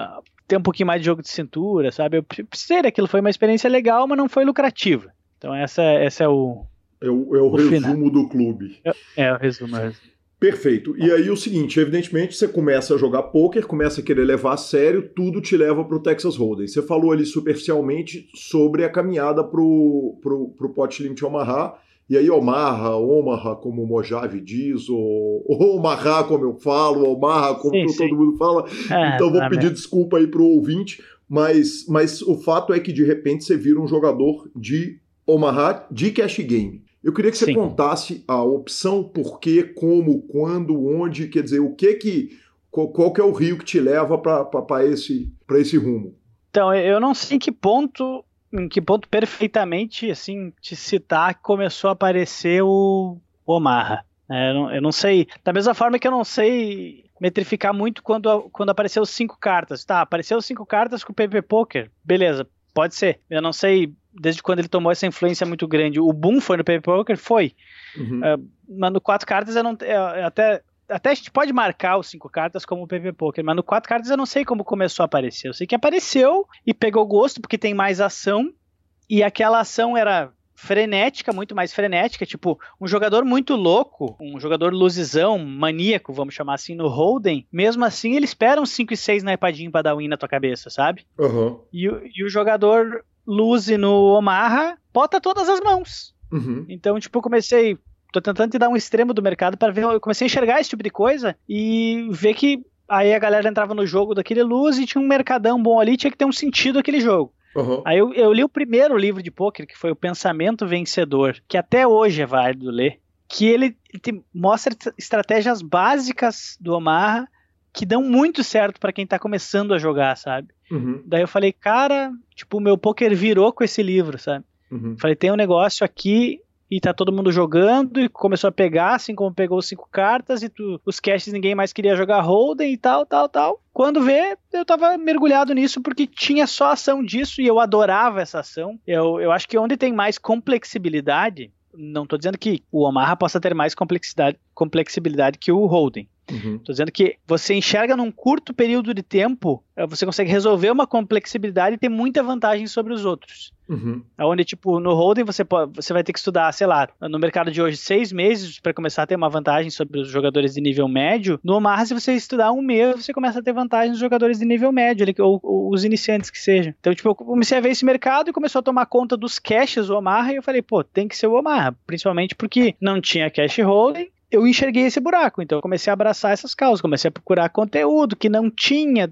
ter um pouquinho mais de jogo de cintura, sabe? Eu precisei daquilo, foi uma experiência legal, mas não foi lucrativa. Então essa, essa é o. É o, é o, o resumo final. do clube. É, é o resumo, é o resumo. Perfeito. E aí o seguinte, evidentemente você começa a jogar poker, começa a querer levar a sério, tudo te leva para o Texas Hold'em. Você falou ali superficialmente sobre a caminhada pro, pro Pot Limit Omaha, e aí Omaha, Omaha, como o Mojave diz, ou, Omaha, como eu falo, Omaha, como sim, todo sim. mundo fala. É, então vou pedir desculpa aí pro ouvinte, mas, mas o fato é que de repente você vira um jogador de Omaha de cash game. Eu queria que você sim. contasse a opção, por quê, como, quando, onde, quer dizer, o que que qual, qual que é o rio que te leva para esse, esse rumo? Então, eu não sei em que ponto em que ponto perfeitamente, assim, te citar que começou a aparecer o Omarra. É, eu, não, eu, não, sei. Da mesma forma que eu não sei metrificar muito quando, quando apareceu cinco cartas. Tá, apareceu cinco cartas com o PP Poker. Beleza, pode ser. Eu não sei desde quando ele tomou essa influência muito grande. O boom foi no Paper Poker? Foi. Uhum. Uh, mas no quatro cartas eu não. Eu até até a gente pode marcar os cinco cartas como o PV Poker, mas no quatro cartas eu não sei como começou a aparecer. Eu sei que apareceu e pegou gosto porque tem mais ação e aquela ação era frenética, muito mais frenética, tipo, um jogador muito louco, um jogador luzizão, maníaco, vamos chamar assim, no Holden, mesmo assim ele espera uns 5 e 6 na ipadinho pra dar win na tua cabeça, sabe? Uhum. E, e, o jogador luze no Omaha bota todas as mãos. Uhum. Então, tipo, eu comecei, tô tentando te dar um extremo do mercado para ver, eu comecei a enxergar esse tipo de coisa e ver que aí a galera entrava no jogo daquele luz e tinha um mercadão bom ali, tinha que ter um sentido aquele jogo. Uhum. Aí eu, eu, li o primeiro livro de poker, que foi o Pensamento Vencedor, que até hoje é válido ler, que ele, ele mostra estratégias básicas do Omaha que dão muito certo para quem tá começando a jogar, sabe? Uhum. Daí eu falei, cara, tipo, o meu poker virou com esse livro, sabe? Uhum. Falei, tem um negócio aqui e tá todo mundo jogando e começou a pegar, assim como pegou cinco cartas e tu, os caches ninguém mais queria jogar Holden e tal, tal, tal. Quando vê, eu tava mergulhado nisso porque tinha só ação disso e eu adorava essa ação. Eu, eu acho que onde tem mais complexibilidade, não tô dizendo que o Omaha possa ter mais complexidade, complexibilidade que o Holden. Uhum. Tô dizendo que você enxerga num curto período de tempo, eh, você consegue resolver uma complexibilidade e ter muita vantagem sobre os outros. Uhum. Onde, tipo, no holding você, pode, você vai ter que estudar, sei lá, no mercado de hoje, seis meses para começar a ter uma vantagem sobre os jogadores de nível médio. No Omaha, se você estudar um mês, você começa a ter vantagem nos jogadores de nível médio, ou, ou os iniciantes que sejam. Então, tipo, eu comecei a ver esse mercado e começou a tomar conta dos caches do Omaha e eu falei, pô, tem que ser o Omaha. Principalmente porque não tinha cash holding, eu enxerguei esse buraco. Então eu comecei a abraçar essas causas, comecei a procurar conteúdo que não tinha,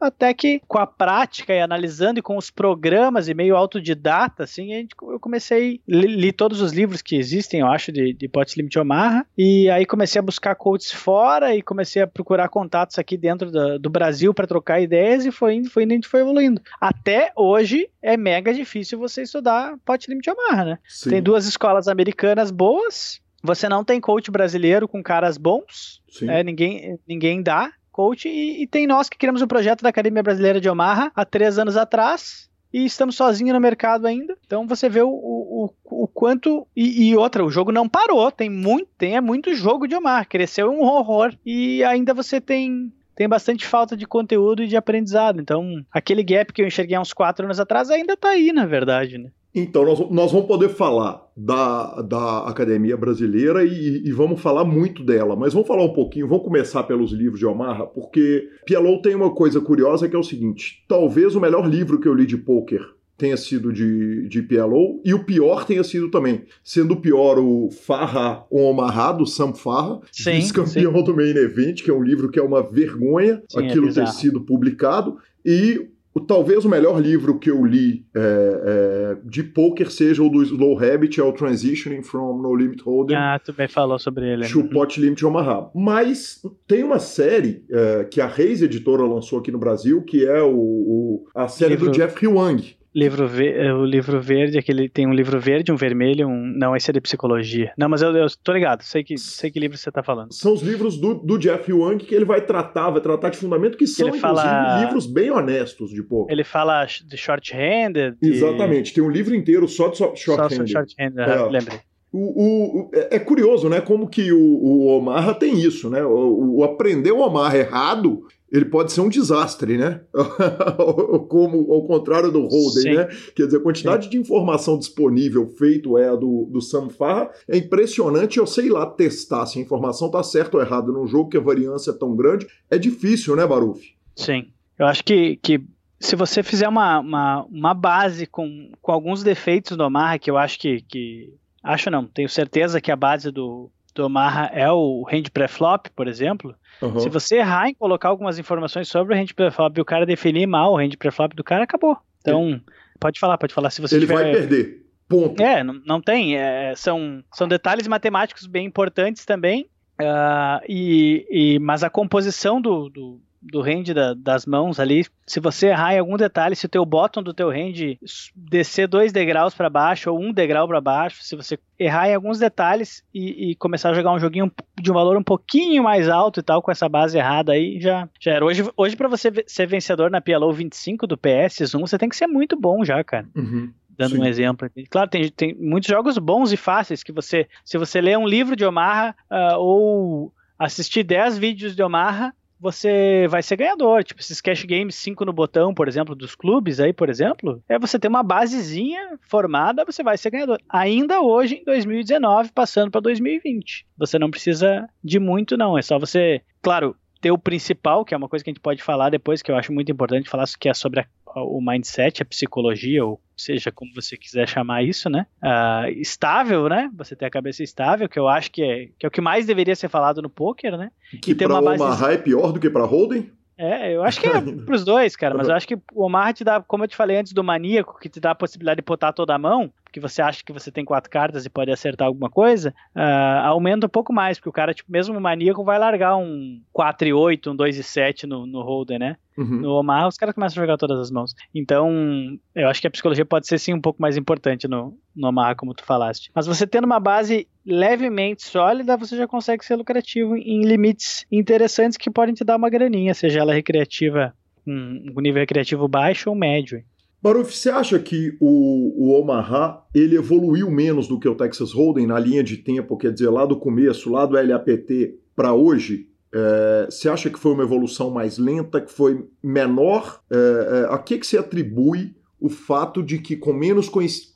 até que com a prática e analisando e com os programas e meio autodidata, assim, eu comecei, li, li todos os livros que existem, eu acho, de, de Pot Limit Omaha, e aí comecei a buscar coaches fora e comecei a procurar contatos aqui dentro do, do Brasil para trocar ideias e foi indo, foi indo, foi evoluindo. Até hoje é mega difícil você estudar Pot Limit Omaha, né? Sim. Tem duas escolas americanas boas, você não tem coach brasileiro com caras bons, é, ninguém, ninguém dá coach, e, e, tem nós que criamos o um projeto da Academia Brasileira de Omaha há três anos atrás, e estamos sozinhos no mercado ainda. Então você vê o, o, o quanto. E, e, outra, o jogo não parou. Tem muito, tem é muito jogo de Omar. Cresceu um horror. E ainda você tem. Tem bastante falta de conteúdo e de aprendizado. Então, aquele gap que eu enxerguei há uns quatro anos atrás ainda tá aí, na verdade, né? Então, nós, nós vamos poder falar da, da Academia Brasileira e, e, vamos falar muito dela, mas vamos falar um pouquinho, vamos começar pelos livros de Omarra, porque Pialou tem uma coisa curiosa que é o seguinte: talvez o melhor livro que eu li de poker tenha sido de, de PLO, e o pior tenha sido também. Sendo o pior o Farra Omarra, do Sam Farra, vice-campeão do Main Event, que é um livro que é uma vergonha sim, é aquilo é ter sido publicado, e o, talvez o melhor livro que eu li é, é, de poker seja o do Slow Habit, é o Transitioning from No Limit Holder. Ah, tu bem falou sobre ele. To Pot Limit Omaha. Mas tem uma série é, que a Reis Editora lançou aqui no Brasil, que é o, o a série livro... do Jeffrey Wang. Livro ver, é, o livro verde, aquele tem um livro verde, um vermelho, um não esse é de psicologia. Não, mas eu, eu tô ligado, sei que sei que livro você tá falando. São os livros do, do Jeff Wang que ele vai tratar, vai tratar de fundamento que são fala, livros bem honestos de pouco. Ele fala de short-handed. Exatamente, tem um livro inteiro só de short-handed. Só short-handed, é. lembrei. O, o, é, é curioso, né? Como que o, o Omarra tem isso, né? O, o aprender o Omarra errado ele pode ser um desastre, né? Como ao contrário do Holden, Sim. né? Quer dizer, a quantidade Sim. de informação disponível feito é a do, do Sam Farra é impressionante. Eu sei lá testar se a informação está certa ou errada num jogo que a variância é tão grande. É difícil, né, Baruf? Sim. Eu acho que, que se você fizer uma, uma, uma base com, com alguns defeitos do Omaha, que eu acho que, que. Acho não, tenho certeza que a base do, do Omaha é o hand pré-flop, por exemplo Uhum. Se você errar em colocar algumas informações sobre o hand preflop e o cara definir mal o hand preflop do cara, acabou. Então, pode falar, pode falar. Se você Ele tiver... vai perder. Ponto. É, não, não tem. É, são, são detalhes matemáticos bem importantes também. Uh, e, e, mas a composição do, do do range da, das mãos ali, se você errar em algum detalhe, se o teu bottom do teu range descer dois degraus para baixo ou um degrau para baixo, se você errar em alguns detalhes e, e, começar a jogar um joguinho de um valor um pouquinho mais alto e tal, com essa base errada aí, já, já era. Hoje, hoje para você ser vencedor na PLO 25 do PS1, você tem que ser muito bom já, cara. Uhum. dando Sim. um exemplo. Claro, tem, tem muitos jogos bons e fáceis que você, se você ler um livro de Omaha uh, ou assistir 10 vídeos de Omaha, você vai ser ganhador. Tipo, esses cash games 5 no botão, por exemplo, dos clubes aí, por exemplo, é você ter uma basezinha formada, você vai ser ganhador. Ainda hoje, em 2019, passando para 2020. Você não precisa de muito, não. É só você, claro, ter o principal, que é uma coisa que a gente pode falar depois, que eu acho muito importante falar, que é sobre a o mindset, a psicologia, ou seja, como você quiser chamar isso, né? Uh, estável, né? Você ter a cabeça estável, que eu acho que é, que é o que mais deveria ser falado no poker, né? Que para uma. Omaha é pior do que para Holden? É, eu acho que é pros dois, cara, mas eu acho que o Omar te dá, como eu te falei antes do maníaco, que te dá a possibilidade de botar toda a mão, que você acha que você tem quatro cartas e pode acertar alguma coisa, uh, aumenta um pouco mais, porque o cara, tipo, mesmo o maníaco vai largar um 4 e 8, um 2 e 7 no, no holder, né? Uhum. No Omar, os caras começam a jogar todas as mãos. Então, eu acho que a psicologia pode ser sim um pouco mais importante no, no Omar, como tu falaste. Mas você tendo uma base levemente sólida, você já consegue ser lucrativo em limites interessantes que podem te dar uma graninha, seja ela recreativa, um, um nível recreativo baixo ou médio. Baruf, você acha que o, o Omaha ele evoluiu menos do que o Texas Hold'em na linha de tempo, quer dizer, lá do começo, lá do LAPT para hoje? É, você acha que foi uma evolução mais lenta, que foi menor? É, é, a que, que se atribui o fato de que com menos,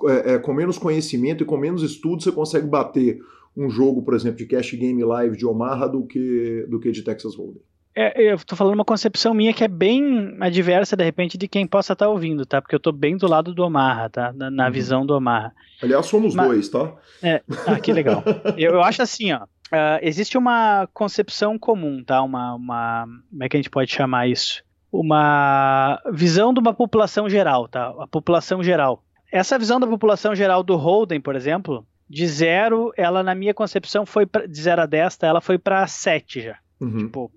é, é, com menos conhecimento e com menos estudo você consegue bater um jogo, por exemplo, de Cash Game Live de Omaha do que, do que de Texas Hold'em? É, eu tô falando uma concepção minha que é bem adversa, de repente, de quem possa estar tá ouvindo, tá? Porque eu tô bem do lado do Omaha, tá? Na, na uhum. visão do Omaha. Aliás, somos Mas, dois, tá? É, ah, que legal. eu, eu acho assim, ó. Uh, existe uma concepção comum, tá? Uma, uma. Como é que a gente pode chamar isso? Uma visão de uma população geral, tá? A população geral. Essa visão da população geral do Holden, por exemplo, de zero, ela na minha concepção foi pra, de 0 a 10, tá? ela foi para 7 já. Uhum. Tipo,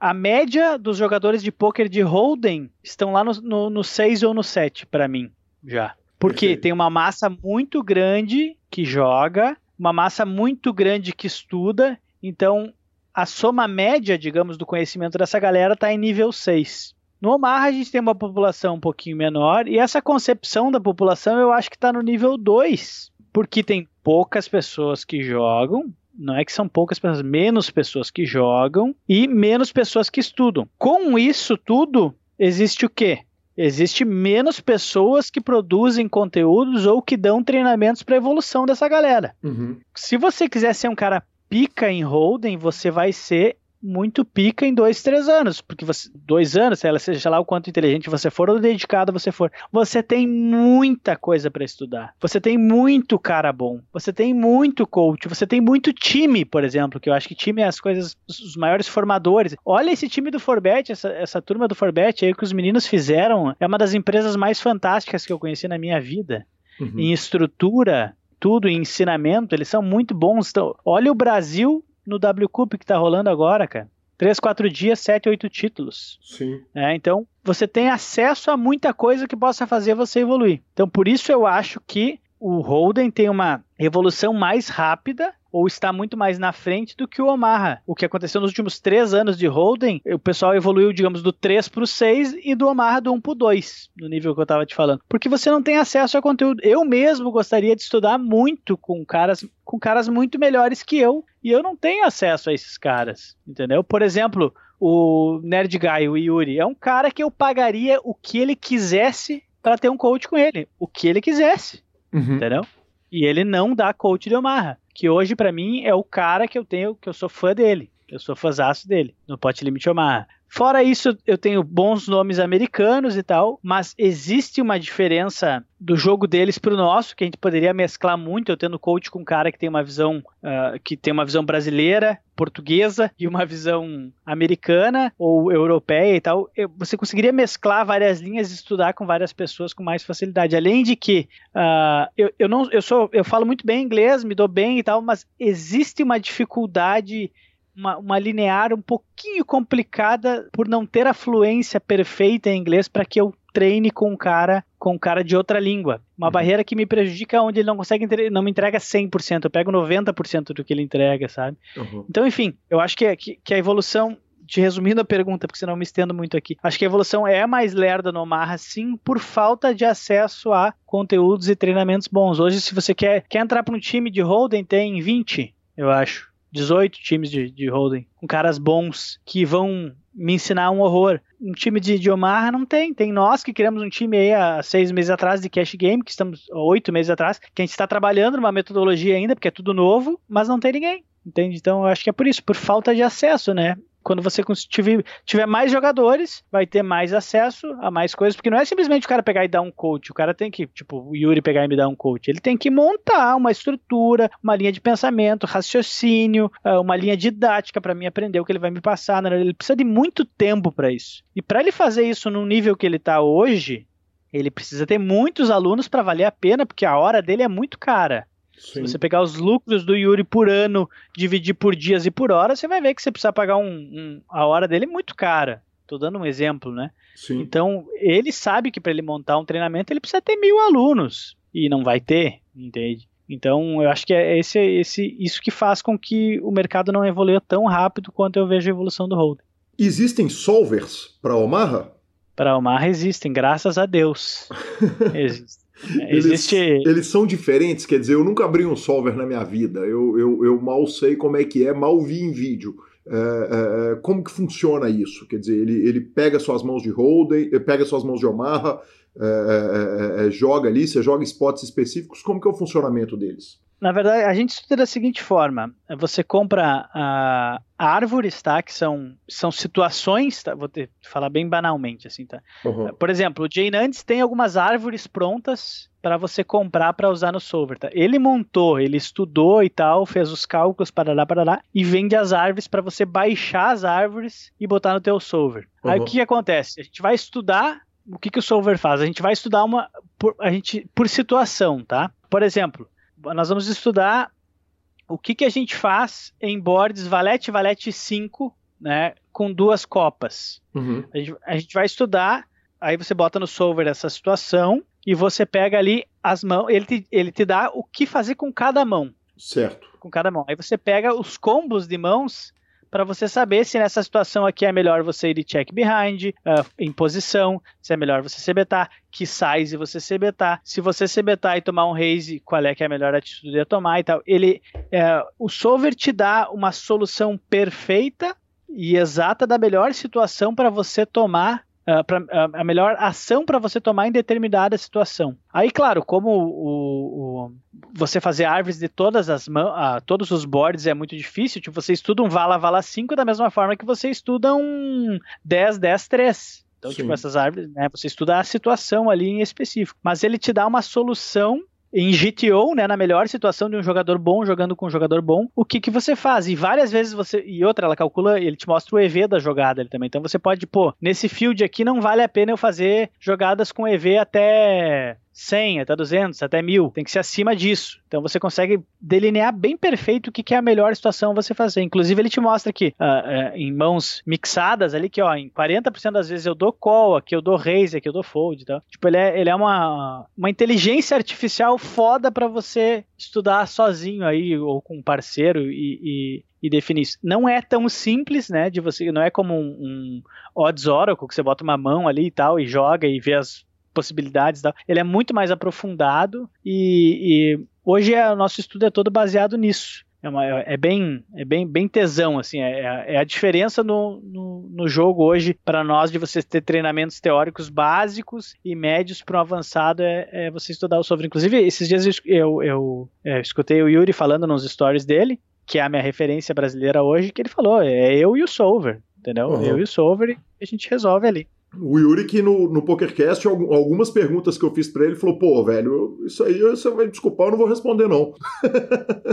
a média dos jogadores de pôquer de Holden estão lá no 6 ou no 7 para mim, já. Porque Perfeito. tem uma massa muito grande que joga, uma massa muito grande que estuda, então a soma média, digamos, do conhecimento dessa galera está em nível 6. No Omaha a gente tem uma população um pouquinho menor e essa concepção da população eu acho que está no nível 2, porque tem poucas pessoas que jogam, não é que são poucas pessoas, menos pessoas que jogam e menos pessoas que estudam. Com isso tudo, existe o quê? Existe menos pessoas que produzem conteúdos ou que dão treinamentos para evolução dessa galera. Uhum. Se você quiser ser um cara pica em Holden, você vai ser muito pica em dois, três anos, porque você, dois anos, seja lá o quanto inteligente você for ou dedicado você for, você tem muita coisa para estudar. Você tem muito cara bom, você tem muito coach, você tem muito time, por exemplo, que eu acho que time é as coisas, os maiores formadores. Olha esse time do Forbet, essa, essa turma do Forbet aí que os meninos fizeram, é uma das empresas mais fantásticas que eu conheci na minha vida. Uhum. Em estrutura, tudo, em ensinamento, eles são muito bons. Então, olha o Brasil no W Cup que tá rolando agora, cara. Três, quatro dias, sete, oito títulos. Sim. É, então, você tem acesso a muita coisa que possa fazer você evoluir. Então, por isso eu acho que o Holden tem uma evolução mais rápida ou está muito mais na frente do que o Omaha. O que aconteceu nos últimos três anos de Holden, o pessoal evoluiu, digamos, do 3 para o 6 e do Omaha do 1 para o 2, no nível que eu estava te falando. Porque você não tem acesso a conteúdo. Eu mesmo gostaria de estudar muito com caras, com caras muito melhores que eu, e eu não tenho acesso a esses caras, entendeu? Por exemplo, o Nerd Guy, o Yuri, é um cara que eu pagaria o que ele quisesse para ter um coach com ele, o que ele quisesse, uhum. entendeu? E ele não dá coach de Omaha que hoje para mim é o cara que eu tenho, que eu sou fã dele. Eu sou fãzaço dele, no Pot Limit Omaha. Fora isso, eu tenho bons nomes americanos e tal, mas existe uma diferença do jogo deles pro nosso, que a gente poderia mesclar muito, eu tendo coach com um cara que tem uma visão uh, que tem uma visão brasileira, portuguesa e uma visão americana ou europeia e tal. Eu, você conseguiria mesclar várias linhas e estudar com várias pessoas com mais facilidade. Além de que uh, eu, eu não eu sou eu falo muito bem inglês, me dou bem e tal, mas existe uma dificuldade uma, uma linear um pouquinho complicada por não ter a fluência perfeita em inglês para que eu treine com um cara com um cara de outra língua. Uma uhum. barreira que me prejudica onde ele não consegue não me entrega 100%, eu pego 90% do que ele entrega, sabe? Uhum. Então, enfim, eu acho que, que, que, a evolução te resumindo a pergunta, porque senão eu me estendo muito aqui. Acho que a evolução é mais lerda no Omaha, sim, por falta de acesso a conteúdos e treinamentos bons. Hoje, se você quer, quer entrar para um time de Holden, tem 20, eu acho. 18 times de, de Holden, com caras bons que vão me ensinar um horror. Um time de, de Omaha não tem. Tem nós que criamos um time aí há seis meses atrás de Cash Game, que estamos oito meses atrás, que a gente está trabalhando numa metodologia ainda, porque é tudo novo, mas não tem ninguém. Entende? Então eu acho que é por isso, por falta de acesso, né? Quando você tiver, tiver mais jogadores, vai ter mais acesso a mais coisas, porque não é simplesmente o cara pegar e dar um coach, o cara tem que, tipo, o Yuri pegar e me dar um coach, ele tem que montar uma estrutura, uma linha de pensamento, raciocínio, ah, uma linha didática para mim aprender o que ele vai me passar, né? ele precisa de muito tempo para isso. E para ele fazer isso no nível que ele está hoje, ele precisa ter muitos alunos para valer a pena, porque a hora dele é muito cara. Sim. Se você pegar os lucros do Yuri por ano, dividir por dias e por hora, você vai ver que você precisa pagar um, um a hora dele é muito cara. Tô dando um exemplo, né? Sim. Então, ele sabe que para ele montar um treinamento, ele precisa ter mil alunos. E não vai ter, entende? Então, eu acho que é esse, esse, isso que faz com que o mercado não evolua tão rápido quanto eu vejo a evolução do Holden. Existem solvers para Omaha? Para Omaha existem, graças a Deus. existem. É, existe... Eles, eles, são diferentes, quer dizer, eu nunca abri um solver na minha vida, eu, eu, eu mal sei como é que é, mal vi em vídeo. É, é, é como que funciona isso? Quer dizer, ele, ele pega suas mãos de Holden, pega suas mãos de Omaha, é, é, joga ali, você joga spots específicos, como que é o funcionamento deles? Na verdade, a gente estuda da seguinte forma: você compra uh, árvores, tá? Que são, são situações, tá? Vou falar bem banalmente, assim, tá? Uhum. Por exemplo, o Jay Nantes tem algumas árvores prontas para você comprar para usar no solver, tá? Ele montou, ele estudou e tal, fez os cálculos para lá, para lá, e vende as árvores para você baixar as árvores e botar no teu solver. Uhum. Aí o que, que acontece? A gente vai estudar o que, que o solver faz. A gente vai estudar uma por, a gente por situação, tá? Por exemplo nós vamos estudar o que, que a gente faz em boards Valete Valete 5, né, com duas copas. Uhum. A, gente, a, gente, vai estudar, aí você bota no solver essa situação e você pega ali as mãos, ele te, ele te dá o que fazer com cada mão. Certo. Com cada mão. Aí você pega os combos de mãos para você saber se nessa situação aqui é melhor você ir de check behind, uh, em posição, se é melhor você CBtar, que size você CBtar, se você CBtar e tomar um raise, qual é que é a melhor atitude a tomar e tal. Ele, uh, o solver te dá uma solução perfeita e exata da melhor situação para você tomar uh, pra, uh, a melhor ação para você tomar em determinada situação. Aí, claro, como o, o você fazer árvores de todas as uh, todos os boards é muito difícil, tipo, você estuda um Vala Vala 5 da mesma forma que você estuda um 10 10 3. Então, tipo, Sim. tipo, essas árvores, né, você estuda a situação ali em específico. Mas ele te dá uma solução em GTO, né, na melhor situação de um jogador bom jogando com um jogador bom, o que que você faz? E várias vezes você e outra ela calcula, ele te mostra o EV da jogada também. Então você pode, pô, nesse field aqui não vale a pena eu fazer jogadas com EV até 100, até 200, até 1000. Tem que ser acima disso. Então você consegue delinear bem perfeito o que, que é a melhor situação você fazer. Inclusive, ele te mostra que uh, uh, em mãos mixadas ali, que ó, em 40% das vezes eu dou call, aqui eu dou raise, aqui eu dou fold. Tá? Tipo, ele é, ele é uma, uma inteligência artificial foda para você estudar sozinho aí, ou com um parceiro e, e e definir isso. Não é tão simples, né? De você, não é como um, um odds oracle que você bota uma mão ali e tal e joga e vê as possibilidades. Tal. Ele é muito mais aprofundado e, e hoje é, o nosso estudo é todo baseado nisso. É, uma, é, bem, é bem, bem tesão, assim, é, é, é a diferença no, no, no jogo hoje para nós de você ter treinamentos teóricos básicos e médios para um avançado é, é, você estudar o sobre. Inclusive, esses dias eu, eu, eu é, escutei o Yuri falando nos stories dele, que é a minha referência brasileira hoje, que ele falou, é eu e o Solver, entendeu? Uhum. Eu e o Solver e a gente resolve ali. O Yuri, que no, no PokerCast, algumas perguntas que eu fiz pra ele, falou: pô, velho, isso aí você vai desculpar, eu não vou responder, não.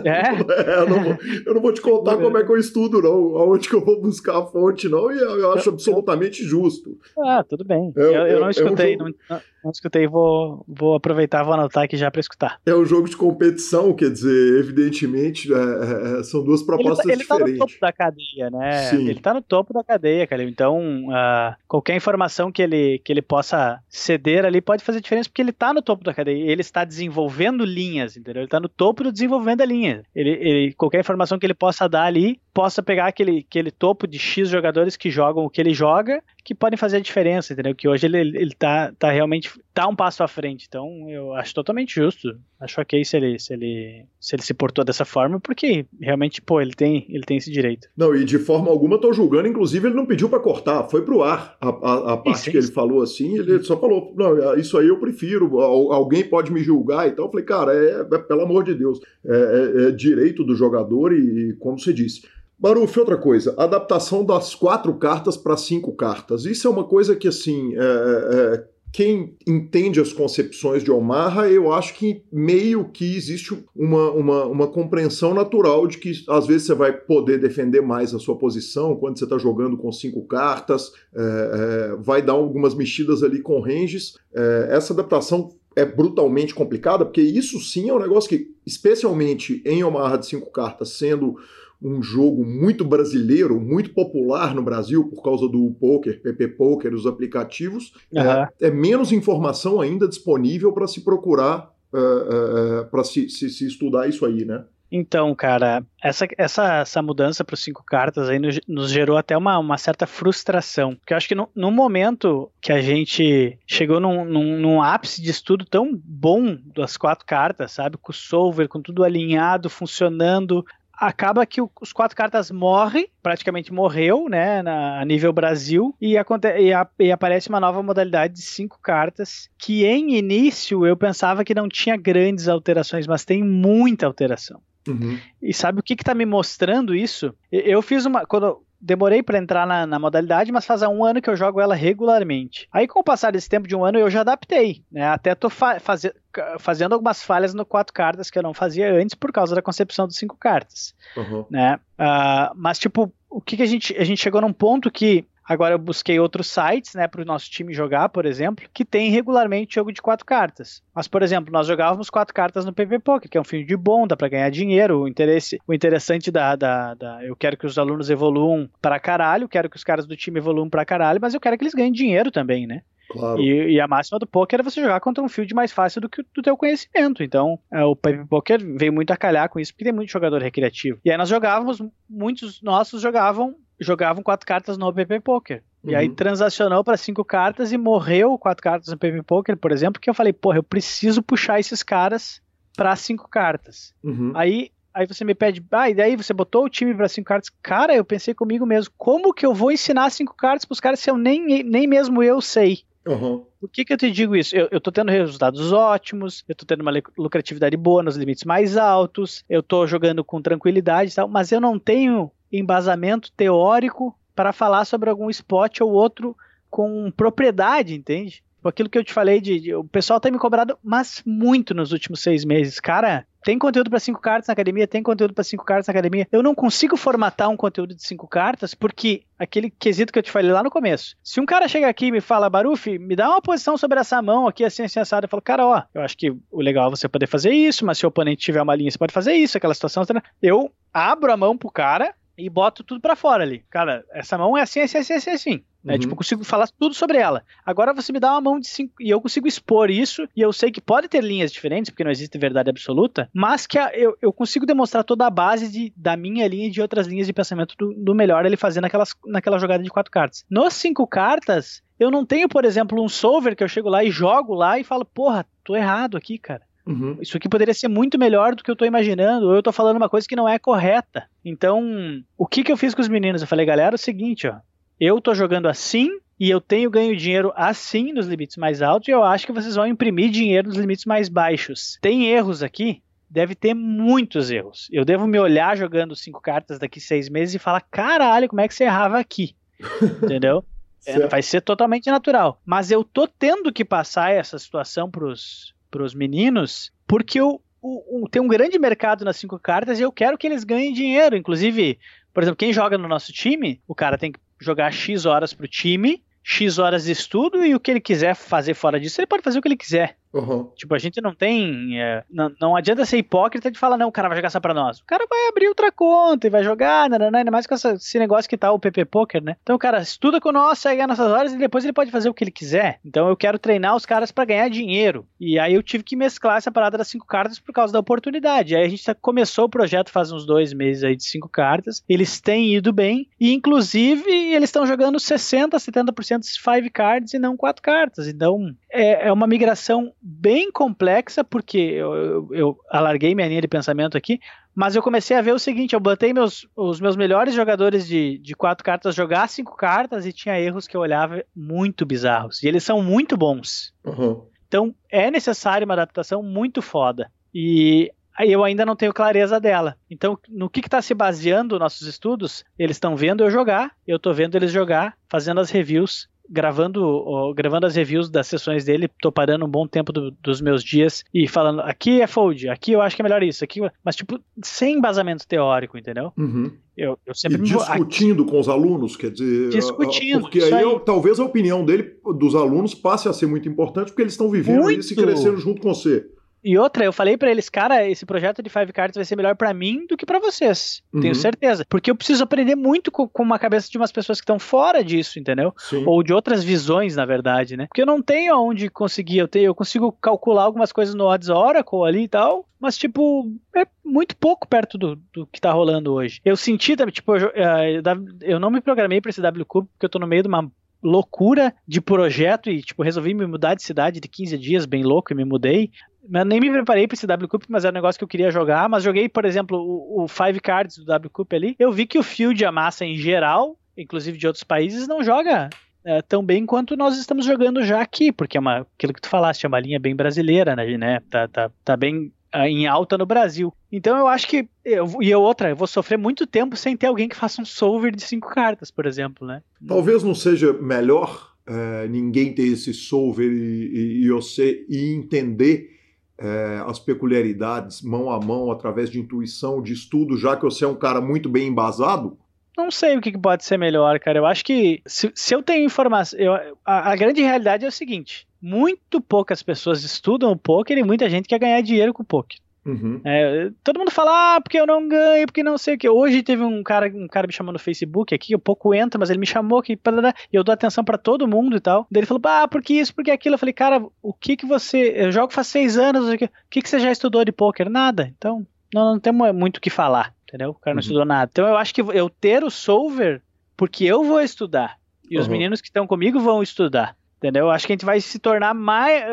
É? é eu, não vou, eu não vou te contar como é que eu estudo, não, aonde que eu vou buscar a fonte, não, e eu acho absolutamente justo. Ah, tudo bem. É, eu, eu, não escutei, é um jogo... não, não escutei, vou, vou aproveitar, vou anotar aqui já para escutar. É um jogo de competição, quer dizer, evidentemente, é, é, é são duas propostas ele, ele diferentes. Ele tá no topo da cadeia, né? Sim. Ele tá no topo da cadeia, cara. Então, uh, qualquer informação que ele, que ele possa ceder ali pode fazer diferença, porque ele tá no topo da cadeia. Ele está desenvolvendo linhas, entendeu? Ele tá no topo do desenvolvimento da linha. Ele, ele, qualquer informação que ele possa dar ali possa pegar aquele, aquele topo de X jogadores que jogam o que ele joga, que podem fazer a diferença, entendeu? Que hoje ele, ele tá, tá realmente tá um passo à frente. Então eu acho totalmente justo. Acho ok se ele, se ele se ele se portou dessa forma, porque realmente, pô, ele tem, ele tem esse direito. Não, e de forma alguma tô julgando, inclusive ele não pediu para cortar, foi pro ar. A, a, a parte que ele falou assim, ele só falou, não, isso aí eu prefiro, alguém pode me julgar e tal. Eu falei, cara, é, é pelo amor de Deus, é, é, é direito do jogador e, como você disse, Baruf, outra coisa, adaptação das quatro cartas para cinco cartas. Isso é uma coisa que, assim, é, é, é, quem entende as concepções de Omaha, eu acho que meio que existe uma, uma, uma compreensão natural de que às vezes você vai poder defender mais a sua posição quando você está jogando com cinco cartas, é, é, vai dar algumas mexidas ali com ranges. É, essa adaptação é brutalmente complicada, porque isso sim é um negócio que, especialmente em Omaha de cinco cartas, sendo um jogo muito brasileiro, muito popular no Brasil por causa do poker, PP Poker, os aplicativos, uhum. é, é, menos informação ainda disponível para se procurar, uh, uh, para se, se, se, estudar isso aí, né? Então, cara, essa, essa, essa mudança para os cinco cartas aí nos, nos, gerou até uma, uma certa frustração. Porque eu acho que no, no momento que a gente chegou num, num, num, ápice de estudo tão bom das quatro cartas, sabe? Com o solver, com tudo alinhado, funcionando, acaba que o, os quatro cartas morrem, praticamente morreu, né, na, a nível Brasil, e, aconte, e, a, e, aparece uma nova modalidade de cinco cartas, que em início eu pensava que não tinha grandes alterações, mas tem muita alteração. Uhum. E sabe o que está me mostrando isso? Eu fiz uma. Quando, demorei para entrar na, na, modalidade, mas faz um ano que eu jogo ela regularmente. Aí, com o passar desse tempo de um ano, eu já adaptei, né? Até tô fa faze fazendo algumas falhas no quatro cartas que eu não fazia antes por causa da concepção dos cinco cartas, uhum. né? Uh, mas, tipo, o que, que a gente... A gente chegou num ponto que Agora eu busquei outros sites, né, para o nosso time jogar, por exemplo, que tem regularmente jogo de quatro cartas. Mas, por exemplo, nós jogávamos quatro cartas no PV Poker, que é um fim de bom, dá para ganhar dinheiro. O interesse, o interessante da, da, da, eu quero que os alunos evoluam para caralho, quero que os caras do time evoluam para caralho, mas eu quero que eles ganhem dinheiro também, né? Claro. E, e, a máxima do poker é você jogar contra um field mais fácil do que do teu conhecimento. Então, é, o Pipe Poker veio muito a calhar com isso, porque tem muito jogador recreativo. E aí nós jogávamos, muitos nossos jogavam jogavam quatro cartas no PP Poker. Uhum. E aí uhum. transacionou para cinco cartas e morreu quatro cartas no PP Poker, por exemplo, que eu falei, porra, eu preciso puxar esses caras para cinco cartas. Uhum. Aí aí você me pede, ah, e daí você botou o time para cinco cartas. Cara, eu pensei comigo mesmo, como que eu vou ensinar cinco cartas para os caras se eu nem, nem mesmo eu sei? Uhum. Por que, que eu te digo isso? Eu, eu tô tendo resultados ótimos, eu tô tendo uma lucratividade boa nos limites mais altos, eu tô jogando com tranquilidade e tal, mas eu não tenho embasamento teórico para falar sobre algum spot ou outro com propriedade, entende? Tipo, aquilo que eu te falei de, de, o pessoal tem me cobrado, mas muito nos últimos seis meses. Cara, tem conteúdo para cinco cartas na academia, tem conteúdo para cinco cartas na academia. Eu não consigo formatar um conteúdo de cinco cartas porque aquele quesito que eu te falei lá no começo. Se um cara chega aqui e me fala, Baruf, me dá uma posição sobre essa mão aqui, assim, assim, assado, eu falo, cara, ó, eu acho que o legal é você poder fazer isso, mas se o oponente tiver uma linha, você pode fazer isso, aquela situação. Eu abro a mão pro cara, e boto tudo para fora ali. Cara, essa mão é assim, assim, assim, assim, assim. Né? Uhum. Tipo, eu consigo falar tudo sobre ela. Agora você me dá uma mão de cinco e eu consigo expor isso, e eu sei que pode ter linhas diferentes, porque não existe verdade absoluta, mas que a, eu, eu consigo demonstrar toda a base de, da minha linha e de outras linhas de pensamento do, do melhor ele fazer naquelas, naquela jogada de quatro cartas. Nos cinco cartas, eu não tenho, por exemplo, um solver que eu chego lá e jogo lá e falo, porra, tô errado aqui, cara. Uhum. Isso aqui poderia ser muito melhor do que eu tô imaginando, ou eu tô falando uma coisa que não é correta. Então, o que que eu fiz com os meninos? Eu falei, galera, é o seguinte, ó. Eu tô jogando assim e eu tenho ganho dinheiro assim nos limites mais altos e eu acho que vocês vão imprimir dinheiro nos limites mais baixos. Tem erros aqui? Deve ter muitos erros. Eu devo me olhar jogando cinco cartas daqui seis meses e falar: caralho, como é que você errava aqui? Entendeu? É, vai ser totalmente natural. Mas eu tô tendo que passar essa situação pros, os meninos, porque o, o, o, tem um grande mercado nas cinco cartas e eu quero que eles ganhem dinheiro. Inclusive, por exemplo, quem joga no nosso time, o cara tem que jogar X horas pro time, X horas de estudo e o que ele quiser fazer fora disso, ele pode fazer o que ele quiser. Uhum. Tipo, a gente não tem. É, não, não adianta ser hipócrita de falar, não, o cara vai jogar só pra nós. O cara vai abrir outra conta e vai jogar, né, né, né ainda mais com essa, esse negócio que tá o PP Poker, né? Então o cara estuda com nós, segue as nossas horas e depois ele pode fazer o que ele quiser. Então eu quero treinar os caras para ganhar dinheiro. E aí eu tive que mesclar essa parada das cinco cartas por causa da oportunidade. Aí a gente tá, começou o projeto faz uns dois meses aí de cinco cartas. Eles têm ido bem. E inclusive eles estão jogando 60, 70% de five cards e não quatro cartas. Então é, é uma migração bem complexa, porque eu, eu, eu alarguei minha linha de pensamento aqui, mas eu comecei a ver o seguinte: eu botei meus, os meus melhores jogadores de, de quatro cartas jogar cinco cartas e tinha erros que eu olhava muito bizarros. E eles são muito bons. Uhum. Então é necessário uma adaptação muito foda. E eu ainda não tenho clareza dela. Então, no que está se baseando nossos estudos? Eles estão vendo eu jogar, eu estou vendo eles jogar, fazendo as reviews gravando, gravando as reviews das sessões dele, tô parando um bom tempo do, dos meus dias e falando, aqui é fold, aqui eu acho que é melhor isso, aqui, mas tipo, sem embasamento teórico, entendeu? Uhum. Eu, eu sempre e discutindo vou... com os alunos, quer dizer, discutindo, porque aí, aí. talvez a opinião dele, dos alunos, passe a ser muito importante, porque eles estão vivendo muito. isso e crescendo junto com você. E outra, eu falei para eles, cara, esse projeto de Five Cards vai ser melhor para mim do que para vocês. Uhum. Tenho certeza. Porque eu preciso aprender muito com, com uma cabeça de umas pessoas que estão fora disso, entendeu? Sim. Ou de outras visões, na verdade, né? Porque eu não tenho aonde conseguir, eu, tenho, eu consigo calcular algumas coisas no Odds Oracle ali e tal, mas, tipo, é muito pouco perto do, do que tá rolando hoje. Eu senti, tipo, eu, eh, eu não me programei para esse WCube porque eu tô no meio de uma loucura de projeto e, tipo, resolvi me mudar de cidade de 15 dias, bem louco, e me mudei. Nem me preparei para esse W Cup, mas era um negócio que eu queria jogar. Mas joguei, por exemplo, o, o Five Cards do W Cup ali. Eu vi que o Field a massa em geral, inclusive de outros países, não joga é, tão bem quanto nós estamos jogando já aqui, porque é uma, aquilo que tu falaste, é uma linha bem brasileira, né? né tá, tá, tá bem é, em alta no Brasil. Então eu acho que. Eu, e outra, eu vou sofrer muito tempo sem ter alguém que faça um solver de cinco cartas, por exemplo, né? Talvez não seja melhor é, ninguém ter esse solver e, e, e você e entender é, as peculiaridades mão a mão, através de intuição, de estudo, já que você é um cara muito bem embasado? Não sei o que pode ser melhor, cara. Eu acho que se, se eu tenho informação. Eu, a, a, grande realidade é o seguinte: muito poucas pessoas estudam o poker e muita gente quer ganhar dinheiro com o poker. Uhum. É, todo mundo fala, ah, porque eu não ganho, porque não sei o que. Hoje teve um cara, um cara me chamando no Facebook aqui, eu pouco entra, mas ele me chamou aqui, e eu dou atenção para todo mundo e tal. Daí ele falou, ah, porque isso, porque aquilo. Eu falei, cara, o que que você. Eu jogo faz seis anos, o que, que, que você já estudou de poker? Nada. Então, não, não temos muito o que falar, entendeu? O cara não uhum. estudou nada. Então eu acho que eu ter o solver, porque eu vou estudar. E uhum. os meninos que estão comigo vão estudar. Entendeu? Acho que a gente vai se tornar mais,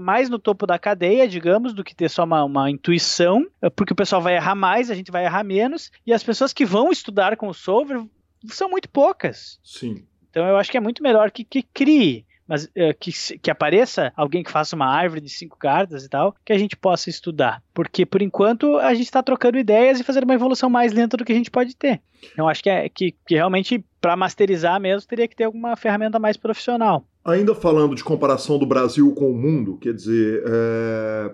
mais no topo da cadeia, digamos, do que ter só uma, uma, intuição, porque o pessoal vai errar mais, a gente vai errar menos, e as pessoas que vão estudar com o solver são muito poucas. Sim. Então eu acho que é muito melhor que, que crie mas uh, que, que apareça alguém que faça uma árvore de cinco cartas e tal, que a gente possa estudar. Porque, por enquanto, a gente está trocando ideias e fazendo uma evolução mais lenta do que a gente pode ter. Então, acho que, é, que, que realmente, para masterizar mesmo, teria que ter alguma ferramenta mais profissional. Ainda falando de comparação do Brasil com o mundo, quer dizer, é,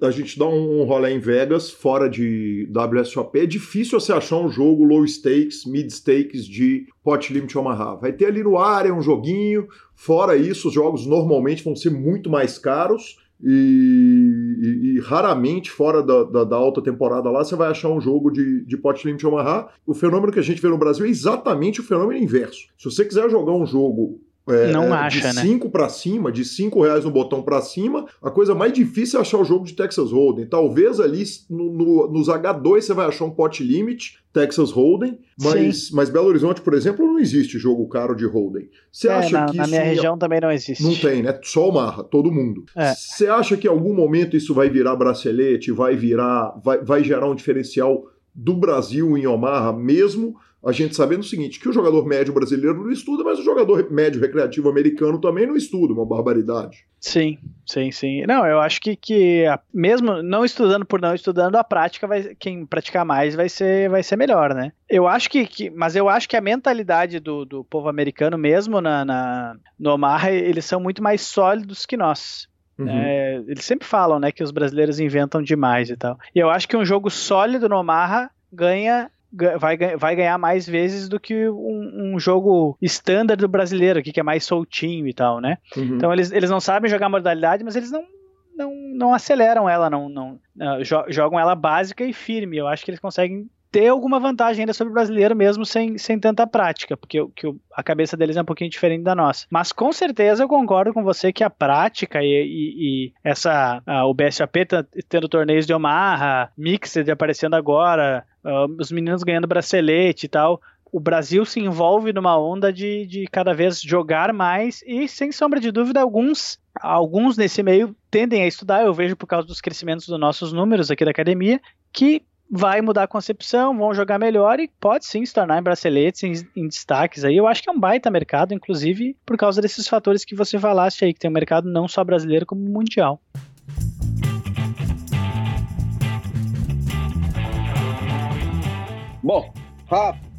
a gente dá um rolê em Vegas, fora de WSOP, é difícil você achar um jogo low stakes, mid stakes de Pot Limit Omaha. Vai ter ali no ar, é um joguinho, fora isso, os jogos normalmente vão ser muito mais caros, e, e, e, raramente, fora da, da, da, alta temporada lá, você vai achar um jogo de, de Pot Limit Omaha. O fenômeno que a gente vê no Brasil é exatamente o fenômeno inverso. Se você quiser jogar um jogo é, não acha, de né? 5 para cima, de 5 reais no botão para cima, a coisa mais difícil é achar o jogo de Texas Hold'em. Talvez ali no, no, nos H2 você vai achar um pot limit Texas Hold'em, mas, mas Belo Horizonte, por exemplo, não existe jogo caro de Hold'em. Você é, acha na, que na minha região também não existe. Não tem, né? Só o Marra, todo mundo. É. Você é. acha que em algum momento isso vai virar bracelete, vai virar, vai, vai gerar um diferencial do Brasil em Omaha mesmo? A gente sabendo o seguinte, que o jogador médio brasileiro não estuda, mas o jogador médio recreativo americano também não estuda, uma barbaridade. Sim, sim, sim. Não, eu acho que, que mesmo não estudando por não estudando, a prática vai, quem praticar mais vai ser, vai ser melhor, né? Eu acho que, que mas eu acho que a mentalidade do, do povo americano mesmo na, na, no Omaha, eles são muito mais sólidos que nós. Uhum. É, eles sempre falam, né, que os brasileiros inventam demais e tal. E eu acho que um jogo sólido no Omaha ganha vai, vai ganhar mais vezes do que um, um jogo standard do brasileiro aqui, que é mais soltinho e tal, né? Uhum. Então eles, eles não sabem jogar modalidade, mas eles não não, não aceleram ela, não, não uh, jogam ela básica e firme. Eu acho que eles conseguem ter alguma vantagem ainda sobre o brasileiro mesmo sem, sem tanta prática, porque que a cabeça deles é um pouquinho diferente da nossa. Mas com certeza eu concordo com você que a prática e, e, e essa o BSAP tá tendo torneios de Omaha, Mixed aparecendo agora, uh, os meninos ganhando bracelete e tal, o Brasil se envolve numa onda de, de cada vez jogar mais e, sem sombra de dúvida, alguns, alguns nesse meio tendem a estudar. Eu vejo por causa dos crescimentos dos nossos números aqui da academia que vai mudar a concepção, vão jogar melhor e pode sim se tornar em braceletes, em, em, destaques aí. Eu acho que é um baita mercado, inclusive por causa desses fatores que você falaste aí, que tem um mercado não só brasileiro como mundial. Bom,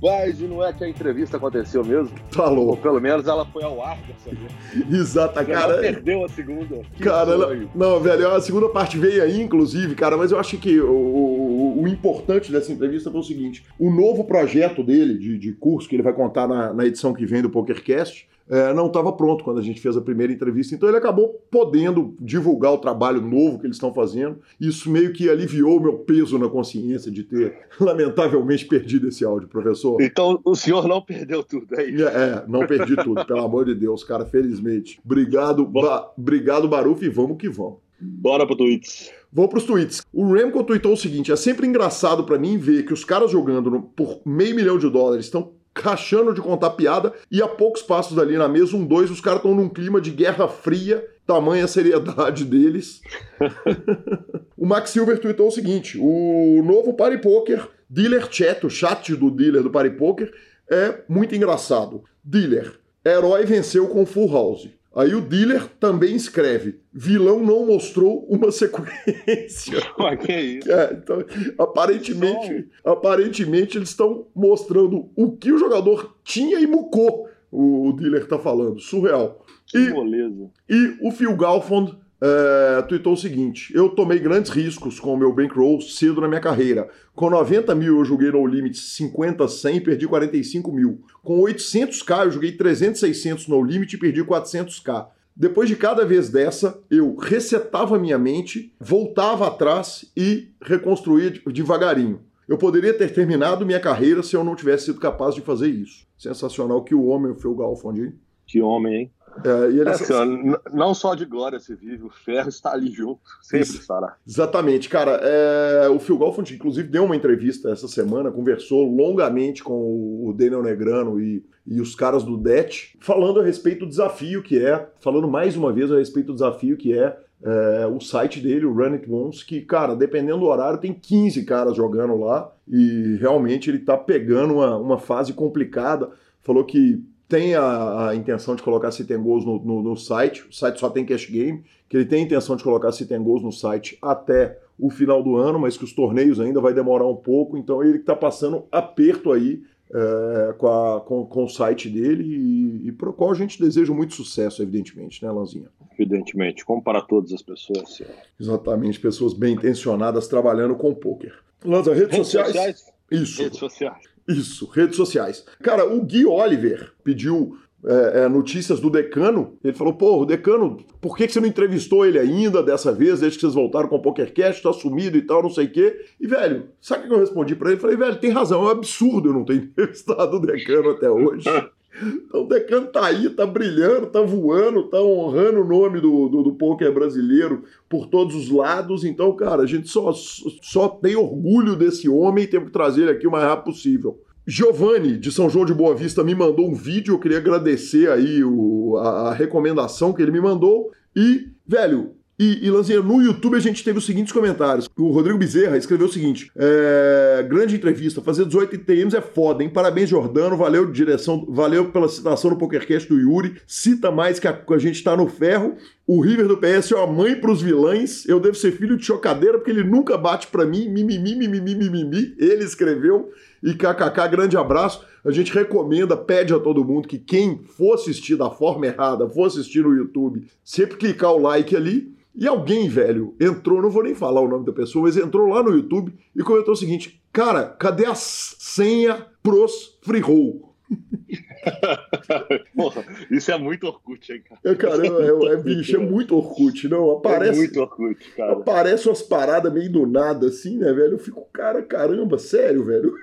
Rapaz, e não é que a entrevista aconteceu mesmo? Tá louco. Ou pelo menos ela foi ao ar dessa vez. Exato, cara. Ela perdeu a segunda. Que cara, ela, não, velho, a segunda parte veio aí, inclusive, cara, mas eu acho que o, o, o, importante dessa entrevista foi o seguinte: o novo projeto dele, de, de curso, que ele vai contar na, na edição que vem do PokerCast, é, não estava pronto quando a gente fez a primeira entrevista, então ele acabou podendo divulgar o trabalho novo que eles estão fazendo. Isso meio que aliviou o meu peso na consciência de ter, lamentavelmente, perdido esse áudio, professor. Então o senhor não perdeu tudo, é isso? É, é não perdi tudo, pelo amor de Deus, cara, felizmente. Obrigado, ba obrigado Baruf, e vamos que vamos. Bora pro tweets. Vou pros tweets. O Remco tweetou o seguinte: é sempre engraçado para mim ver que os caras jogando por meio milhão de dólares estão rachando de contar piada, e a poucos passos dali na mesa, um, dois, os caras estão num clima de guerra fria, tamanha seriedade deles. o Max Silver tweetou o seguinte: o novo Party Poker, Dealer Chat, o chat do dealer do Party Poker, é muito engraçado. Dealer, herói venceu com Full House. Aí o dealer também escreve: vilão não mostrou uma sequência. Mas que é isso? É, então, aparentemente, aparentemente eles estão mostrando o que o jogador tinha e mucou. O, o dealer está falando, surreal. Que e, moleza. E o Phil Galfond é, tweetou o seguinte: Eu tomei grandes riscos com o meu bankroll cedo na minha carreira. Com 90 mil eu joguei no limit 50, 100 e perdi 45 mil. Com 800k eu joguei 300, 600 no limit e perdi 400k. Depois de cada vez dessa, eu resetava minha mente, voltava atrás e reconstruía devagarinho. Eu poderia ter terminado minha carreira se eu não tivesse sido capaz de fazer isso. Sensacional que o homem, o Phil Galfond, Que homem, hein? É, ele... é, assim, não só de glória se vive, o ferro está ali junto, sempre Isso. estará. Exatamente, cara. É, o Phil Golfond, inclusive, deu uma entrevista essa semana, conversou longamente com o Daniel Negrano e, e os caras do DET, falando a respeito do desafio que é, falando mais uma vez a respeito do desafio que é, é o site dele, o Run It Once, que, cara, dependendo do horário, tem 15 caras jogando lá e realmente ele tá pegando uma, uma fase complicada. Falou que tem a, a, intenção de colocar sit and goals no, no, no, site, o site só tem cash game, que ele tem a intenção de colocar sit and goals no site até o final do ano, mas que os torneios ainda vai demorar um pouco, então ele está passando aperto aí é, com, a, com, com, o site dele e, e para o qual a gente deseja muito sucesso, evidentemente, né, Lanzinha? Evidentemente, como para todas as pessoas. Sim. Exatamente, pessoas bem intencionadas trabalhando com poker. Lanza, redes, redes sociais? sociais? Isso. Redes sociais. Isso, redes sociais. Cara, o Gui Oliver pediu é, é, notícias do decano. Ele falou: pô, o decano, por que, que você não entrevistou ele ainda dessa vez, desde que vocês voltaram com o PokerCast, tá sumido e tal, não sei o quê. E, velho, sabe o que eu respondi para ele? Falei, velho, tem razão, é um absurdo eu não ter entrevistado o decano até hoje. Então o Decano tá aí, tá brilhando, tá voando, tá honrando o nome do, do, do poker brasileiro por todos os lados. Então, cara, a gente só, só tem orgulho desse homem e temos que trazer ele aqui o mais rápido possível. Giovanni, de São João de Boa Vista, me mandou um vídeo. Eu queria agradecer aí o, a, a recomendação que ele me mandou. E, velho, e, e no YouTube a gente teve os seguintes comentários. O Rodrigo Bezerra escreveu o seguinte: é, grande entrevista, fazer 18 ITMs é foda, hein? Parabéns, Jordano, valeu direção, valeu pela citação no PokerCast do Yuri. Cita mais que a, a gente tá no ferro. O River do PS é uma mãe pros vilãs. Eu devo ser filho de chocadeira porque ele nunca bate para mim. Mimimi, mimimi, mimimi. Ele escreveu. E kkk, grande abraço. A gente recomenda, pede a todo mundo que quem for assistir da forma errada, for assistir no YouTube, sempre clicar o like ali e alguém, velho, entrou, não vou nem falar o nome da pessoa, mas entrou lá no YouTube e comentou o seguinte: Cara, cadê a senha pros free roll? Porra, isso é muito Orkut, hein, cara? É, cara, é, é, é, bicho, é muito Orkut, não? Aparece, é muito Orkut, cara. Aparece umas paradas meio do nada, assim, né, velho? Eu fico, cara, caramba, sério, velho?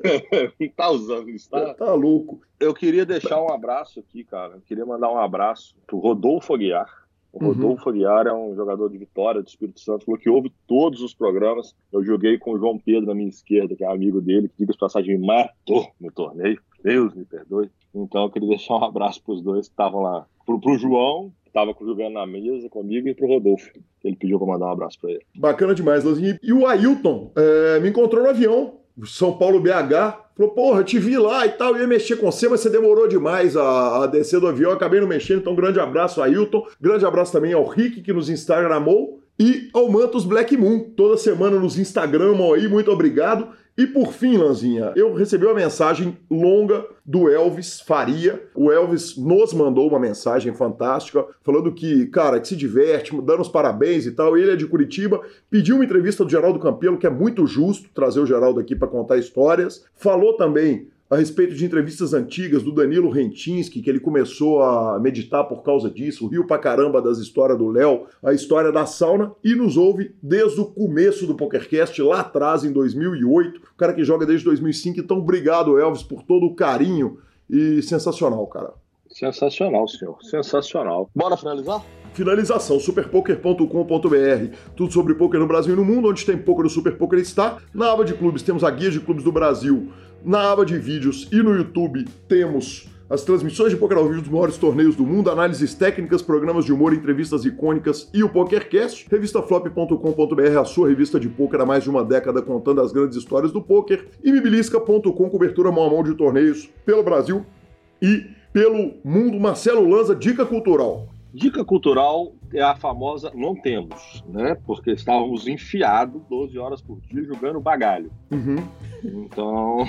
tá usando isso, tá? Tá louco. Eu queria deixar um abraço aqui, cara. Eu queria mandar um abraço pro Rodolfo Aguiar. O uhum. Rodolfo uhum. Aguiar é um jogador de Vitória, do Espírito Santo, falou que ouve todos os programas. Eu joguei com o João Pedro na minha esquerda, que é amigo dele, que, diga de passagem, matou no torneio. Deus me perdoe. Então eu queria deixar um abraço para os dois que estavam lá. Pro, pro João, que estava jogando na mesa comigo, e pro Rodolfo, que ele pediu para mandar um abraço para ele. Bacana demais, Lanzinho. E o Ailton é, me encontrou no avião, São Paulo BH. Falou, porra, te vi lá e tal, ia mexer com você, mas você demorou demais a, a descer do avião, acabei não mexendo, então grande abraço a Ailton, grande abraço também ao Rick, que nos instagramou, e ao Mantos Black Moon, toda semana nos instagramam aí, muito obrigado. E por fim, Lanzinha, eu recebi uma mensagem longa do Elvis Faria. O Elvis nos mandou uma mensagem fantástica, falando que, cara, que se diverte, dando os parabéns e tal. Ele é de Curitiba, pediu uma entrevista do Geraldo Campelo, que é muito justo trazer o Geraldo aqui para contar histórias. Falou também a respeito de entrevistas antigas do Danilo Rentinski, que ele começou a meditar por causa disso, riu pra caramba das histórias do Léo, a história da sauna, e nos ouve desde o começo do PokerCast, lá atrás, em 2008, o cara que joga desde 2005. Então, obrigado, Elvis, por todo o carinho e sensacional, cara. Sensacional, senhor. Sensacional. Bora finalizar? Finalização, superpoker.com.br. Tudo sobre poker no Brasil e no mundo, onde tem poker do Super Poker está. Na aba de clubes temos a guia de clubes do Brasil na aba de vídeos e no YouTube temos as transmissões de poker ao vivo dos maiores torneios do mundo, análises técnicas, programas de humor, entrevistas icônicas e o PokerCast. Revistaflop.com.br, a sua revista de poker há mais de uma década contando as grandes histórias do poker. E Bibilisca.com, cobertura mão a mão de torneios pelo Brasil e pelo mundo. Marcelo Lanza, dica cultural. Dica cultural é a famosa não temos, né? Porque estávamos enfiados 12 horas por dia jogando bagalho. Uhum. Então,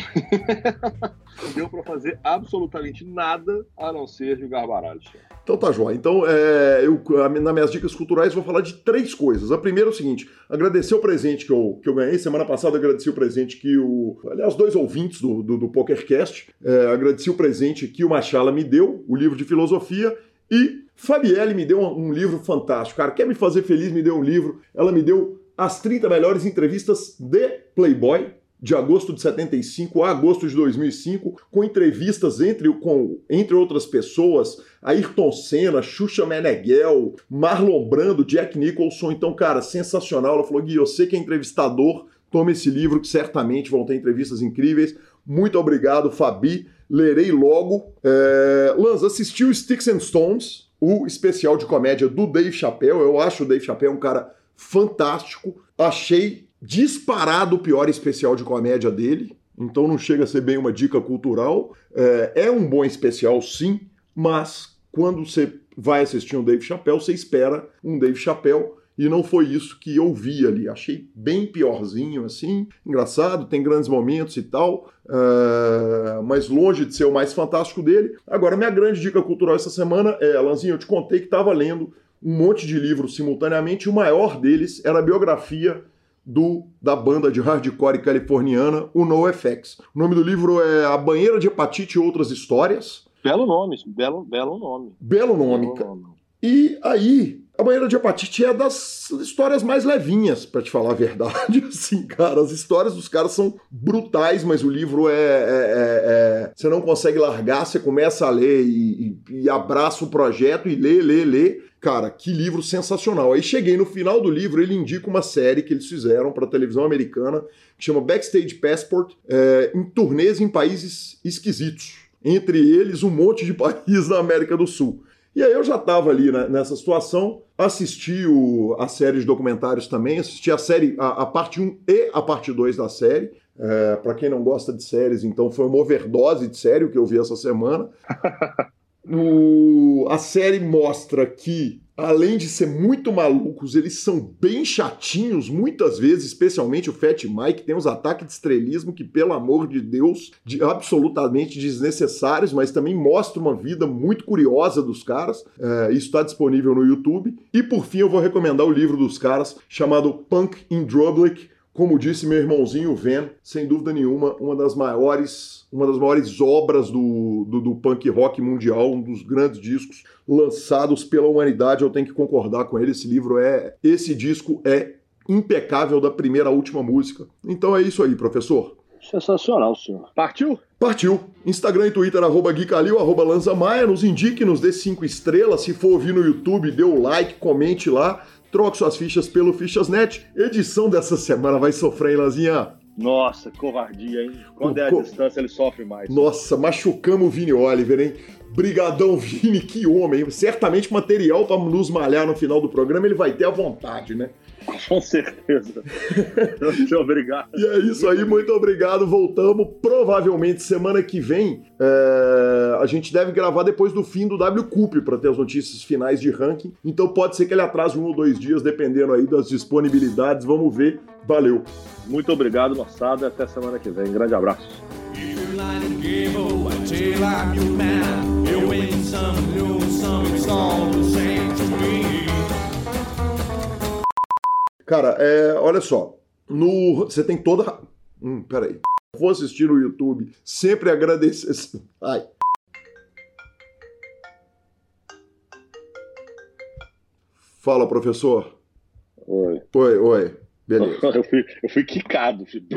não deu para fazer absolutamente nada a não ser jogar baralho. Então tá, João. Então, é, eu, nas minhas dicas culturais, vou falar de três coisas. A primeira é o seguinte: agradecer o presente que eu, que eu ganhei. Semana passada agradeci o presente que o. Aliás, dois ouvintes do, do, do PokerCast. É, agradeci o presente que o Machala me deu, o livro de filosofia. E Fabielle me deu um livro fantástico. Cara, quer me fazer feliz? Me deu um livro. Ela me deu as 30 melhores entrevistas de Playboy de agosto de 75 a agosto de 2005, com entrevistas entre, com, entre outras pessoas, Ayrton Senna, Xuxa Meneghel, Marlon Brando, Jack Nicholson. Então, cara, sensacional. Ela falou, Gui, eu sei que é entrevistador, tome esse livro que certamente vão ter entrevistas incríveis. Muito obrigado, Fabi. Lerei logo. É... Lanz, assistiu Sticks and Stones? o especial de comédia do Dave Chappelle. Eu acho o Dave Chappelle um cara fantástico. Achei disparado o pior especial de comédia dele. Então não chega a ser bem uma dica cultural. É, é um bom especial, sim, mas quando você vai assistir um Dave Chappelle, você espera um Dave Chappelle e não foi isso que eu vi ali. Achei bem piorzinho, assim, engraçado, tem grandes momentos e tal, uh, mas longe de ser o mais fantástico dele. Agora, minha grande dica cultural essa semana é, Alanzinho, eu te contei que estava lendo um monte de livros simultaneamente, e o maior deles era a biografia do, da banda de hardcore californiana, o NoFX. O nome do livro é A Banheira de Hepatite e Outras Histórias. Belo nome, belo, belo nome. Belo nome. Belo nome. E aí, a banheira de hepatite é das histórias mais levinhas, para te falar a verdade. Assim, cara, as histórias dos caras são brutais, mas o livro é, é, é, é. Você não consegue largar, você começa a ler e, e, e abraça o projeto e lê, lê, lê. Cara, que livro sensacional. Aí cheguei no final do livro, ele indica uma série que eles fizeram para televisão americana, que chama Backstage Passport, é, em turnês em países esquisitos. Entre eles, um monte de países da América do Sul. E aí eu já estava ali né, nessa situação, assisti o, a série de documentários também, assisti a série, a, a parte 1 e a parte 2 da série. É, para quem não gosta de séries, então foi uma overdose de série que eu vi essa semana. o, a série mostra que além de ser muito malucos, eles são bem chatinhos muitas vezes, especialmente o Fat Mike, tem uns ataques de estrelismo que, pelo amor de Deus, de, absolutamente desnecessários, mas também mostra uma vida muito curiosa dos caras. É, isso está disponível no YouTube. E por fim, eu vou recomendar o livro dos caras chamado Punk in Drublic como disse meu irmãozinho Van, sem dúvida nenhuma, uma das maiores, uma das maiores obras do, do, do punk rock mundial, um dos grandes discos lançados pela humanidade. Eu tenho que concordar com ele. Esse livro é, esse disco é impecável da primeira à última música. Então é isso aí, professor. Sensacional, senhor. Partiu? Partiu. Instagram e Twitter, arroba Gui Calil, arroba Lanza Maia. Nos indique, nos dê cinco estrelas. Se for ouvir no YouTube, dê o like, comente lá. Troque suas fichas pelo Fichasnet. Edição dessa semana vai sofrer, hein, Lanzinha? Nossa, covardia, hein? Quando é a Co- distância, ele sofre mais. Nossa, machucamos o Vini Oliver, hein? Brigadão, Vini, que homem. Certamente material para nos malhar no final do programa ele vai ter à vontade, né? Com certeza. Muito obrigado. E é isso aí, muito obrigado. Voltamos. Provavelmente semana que vem é, a gente deve gravar depois do fim do W Cup para ter as notícias finais de ranking. Então pode ser que ele atrase um ou dois dias, dependendo aí das disponibilidades. Vamos ver. Valeu. Muito obrigado, moçada. Até semana que vem. Grande abraço. Some, lose some, it's all the same to me. Cara, é, olha só. No, você tem toda. Hum, peraí. Vou assistir no YouTube. Sempre agradecer. Ai. Fala, professor. Oi. Oi, oi. Beleza. Eu fui, eu fui quicado. filho.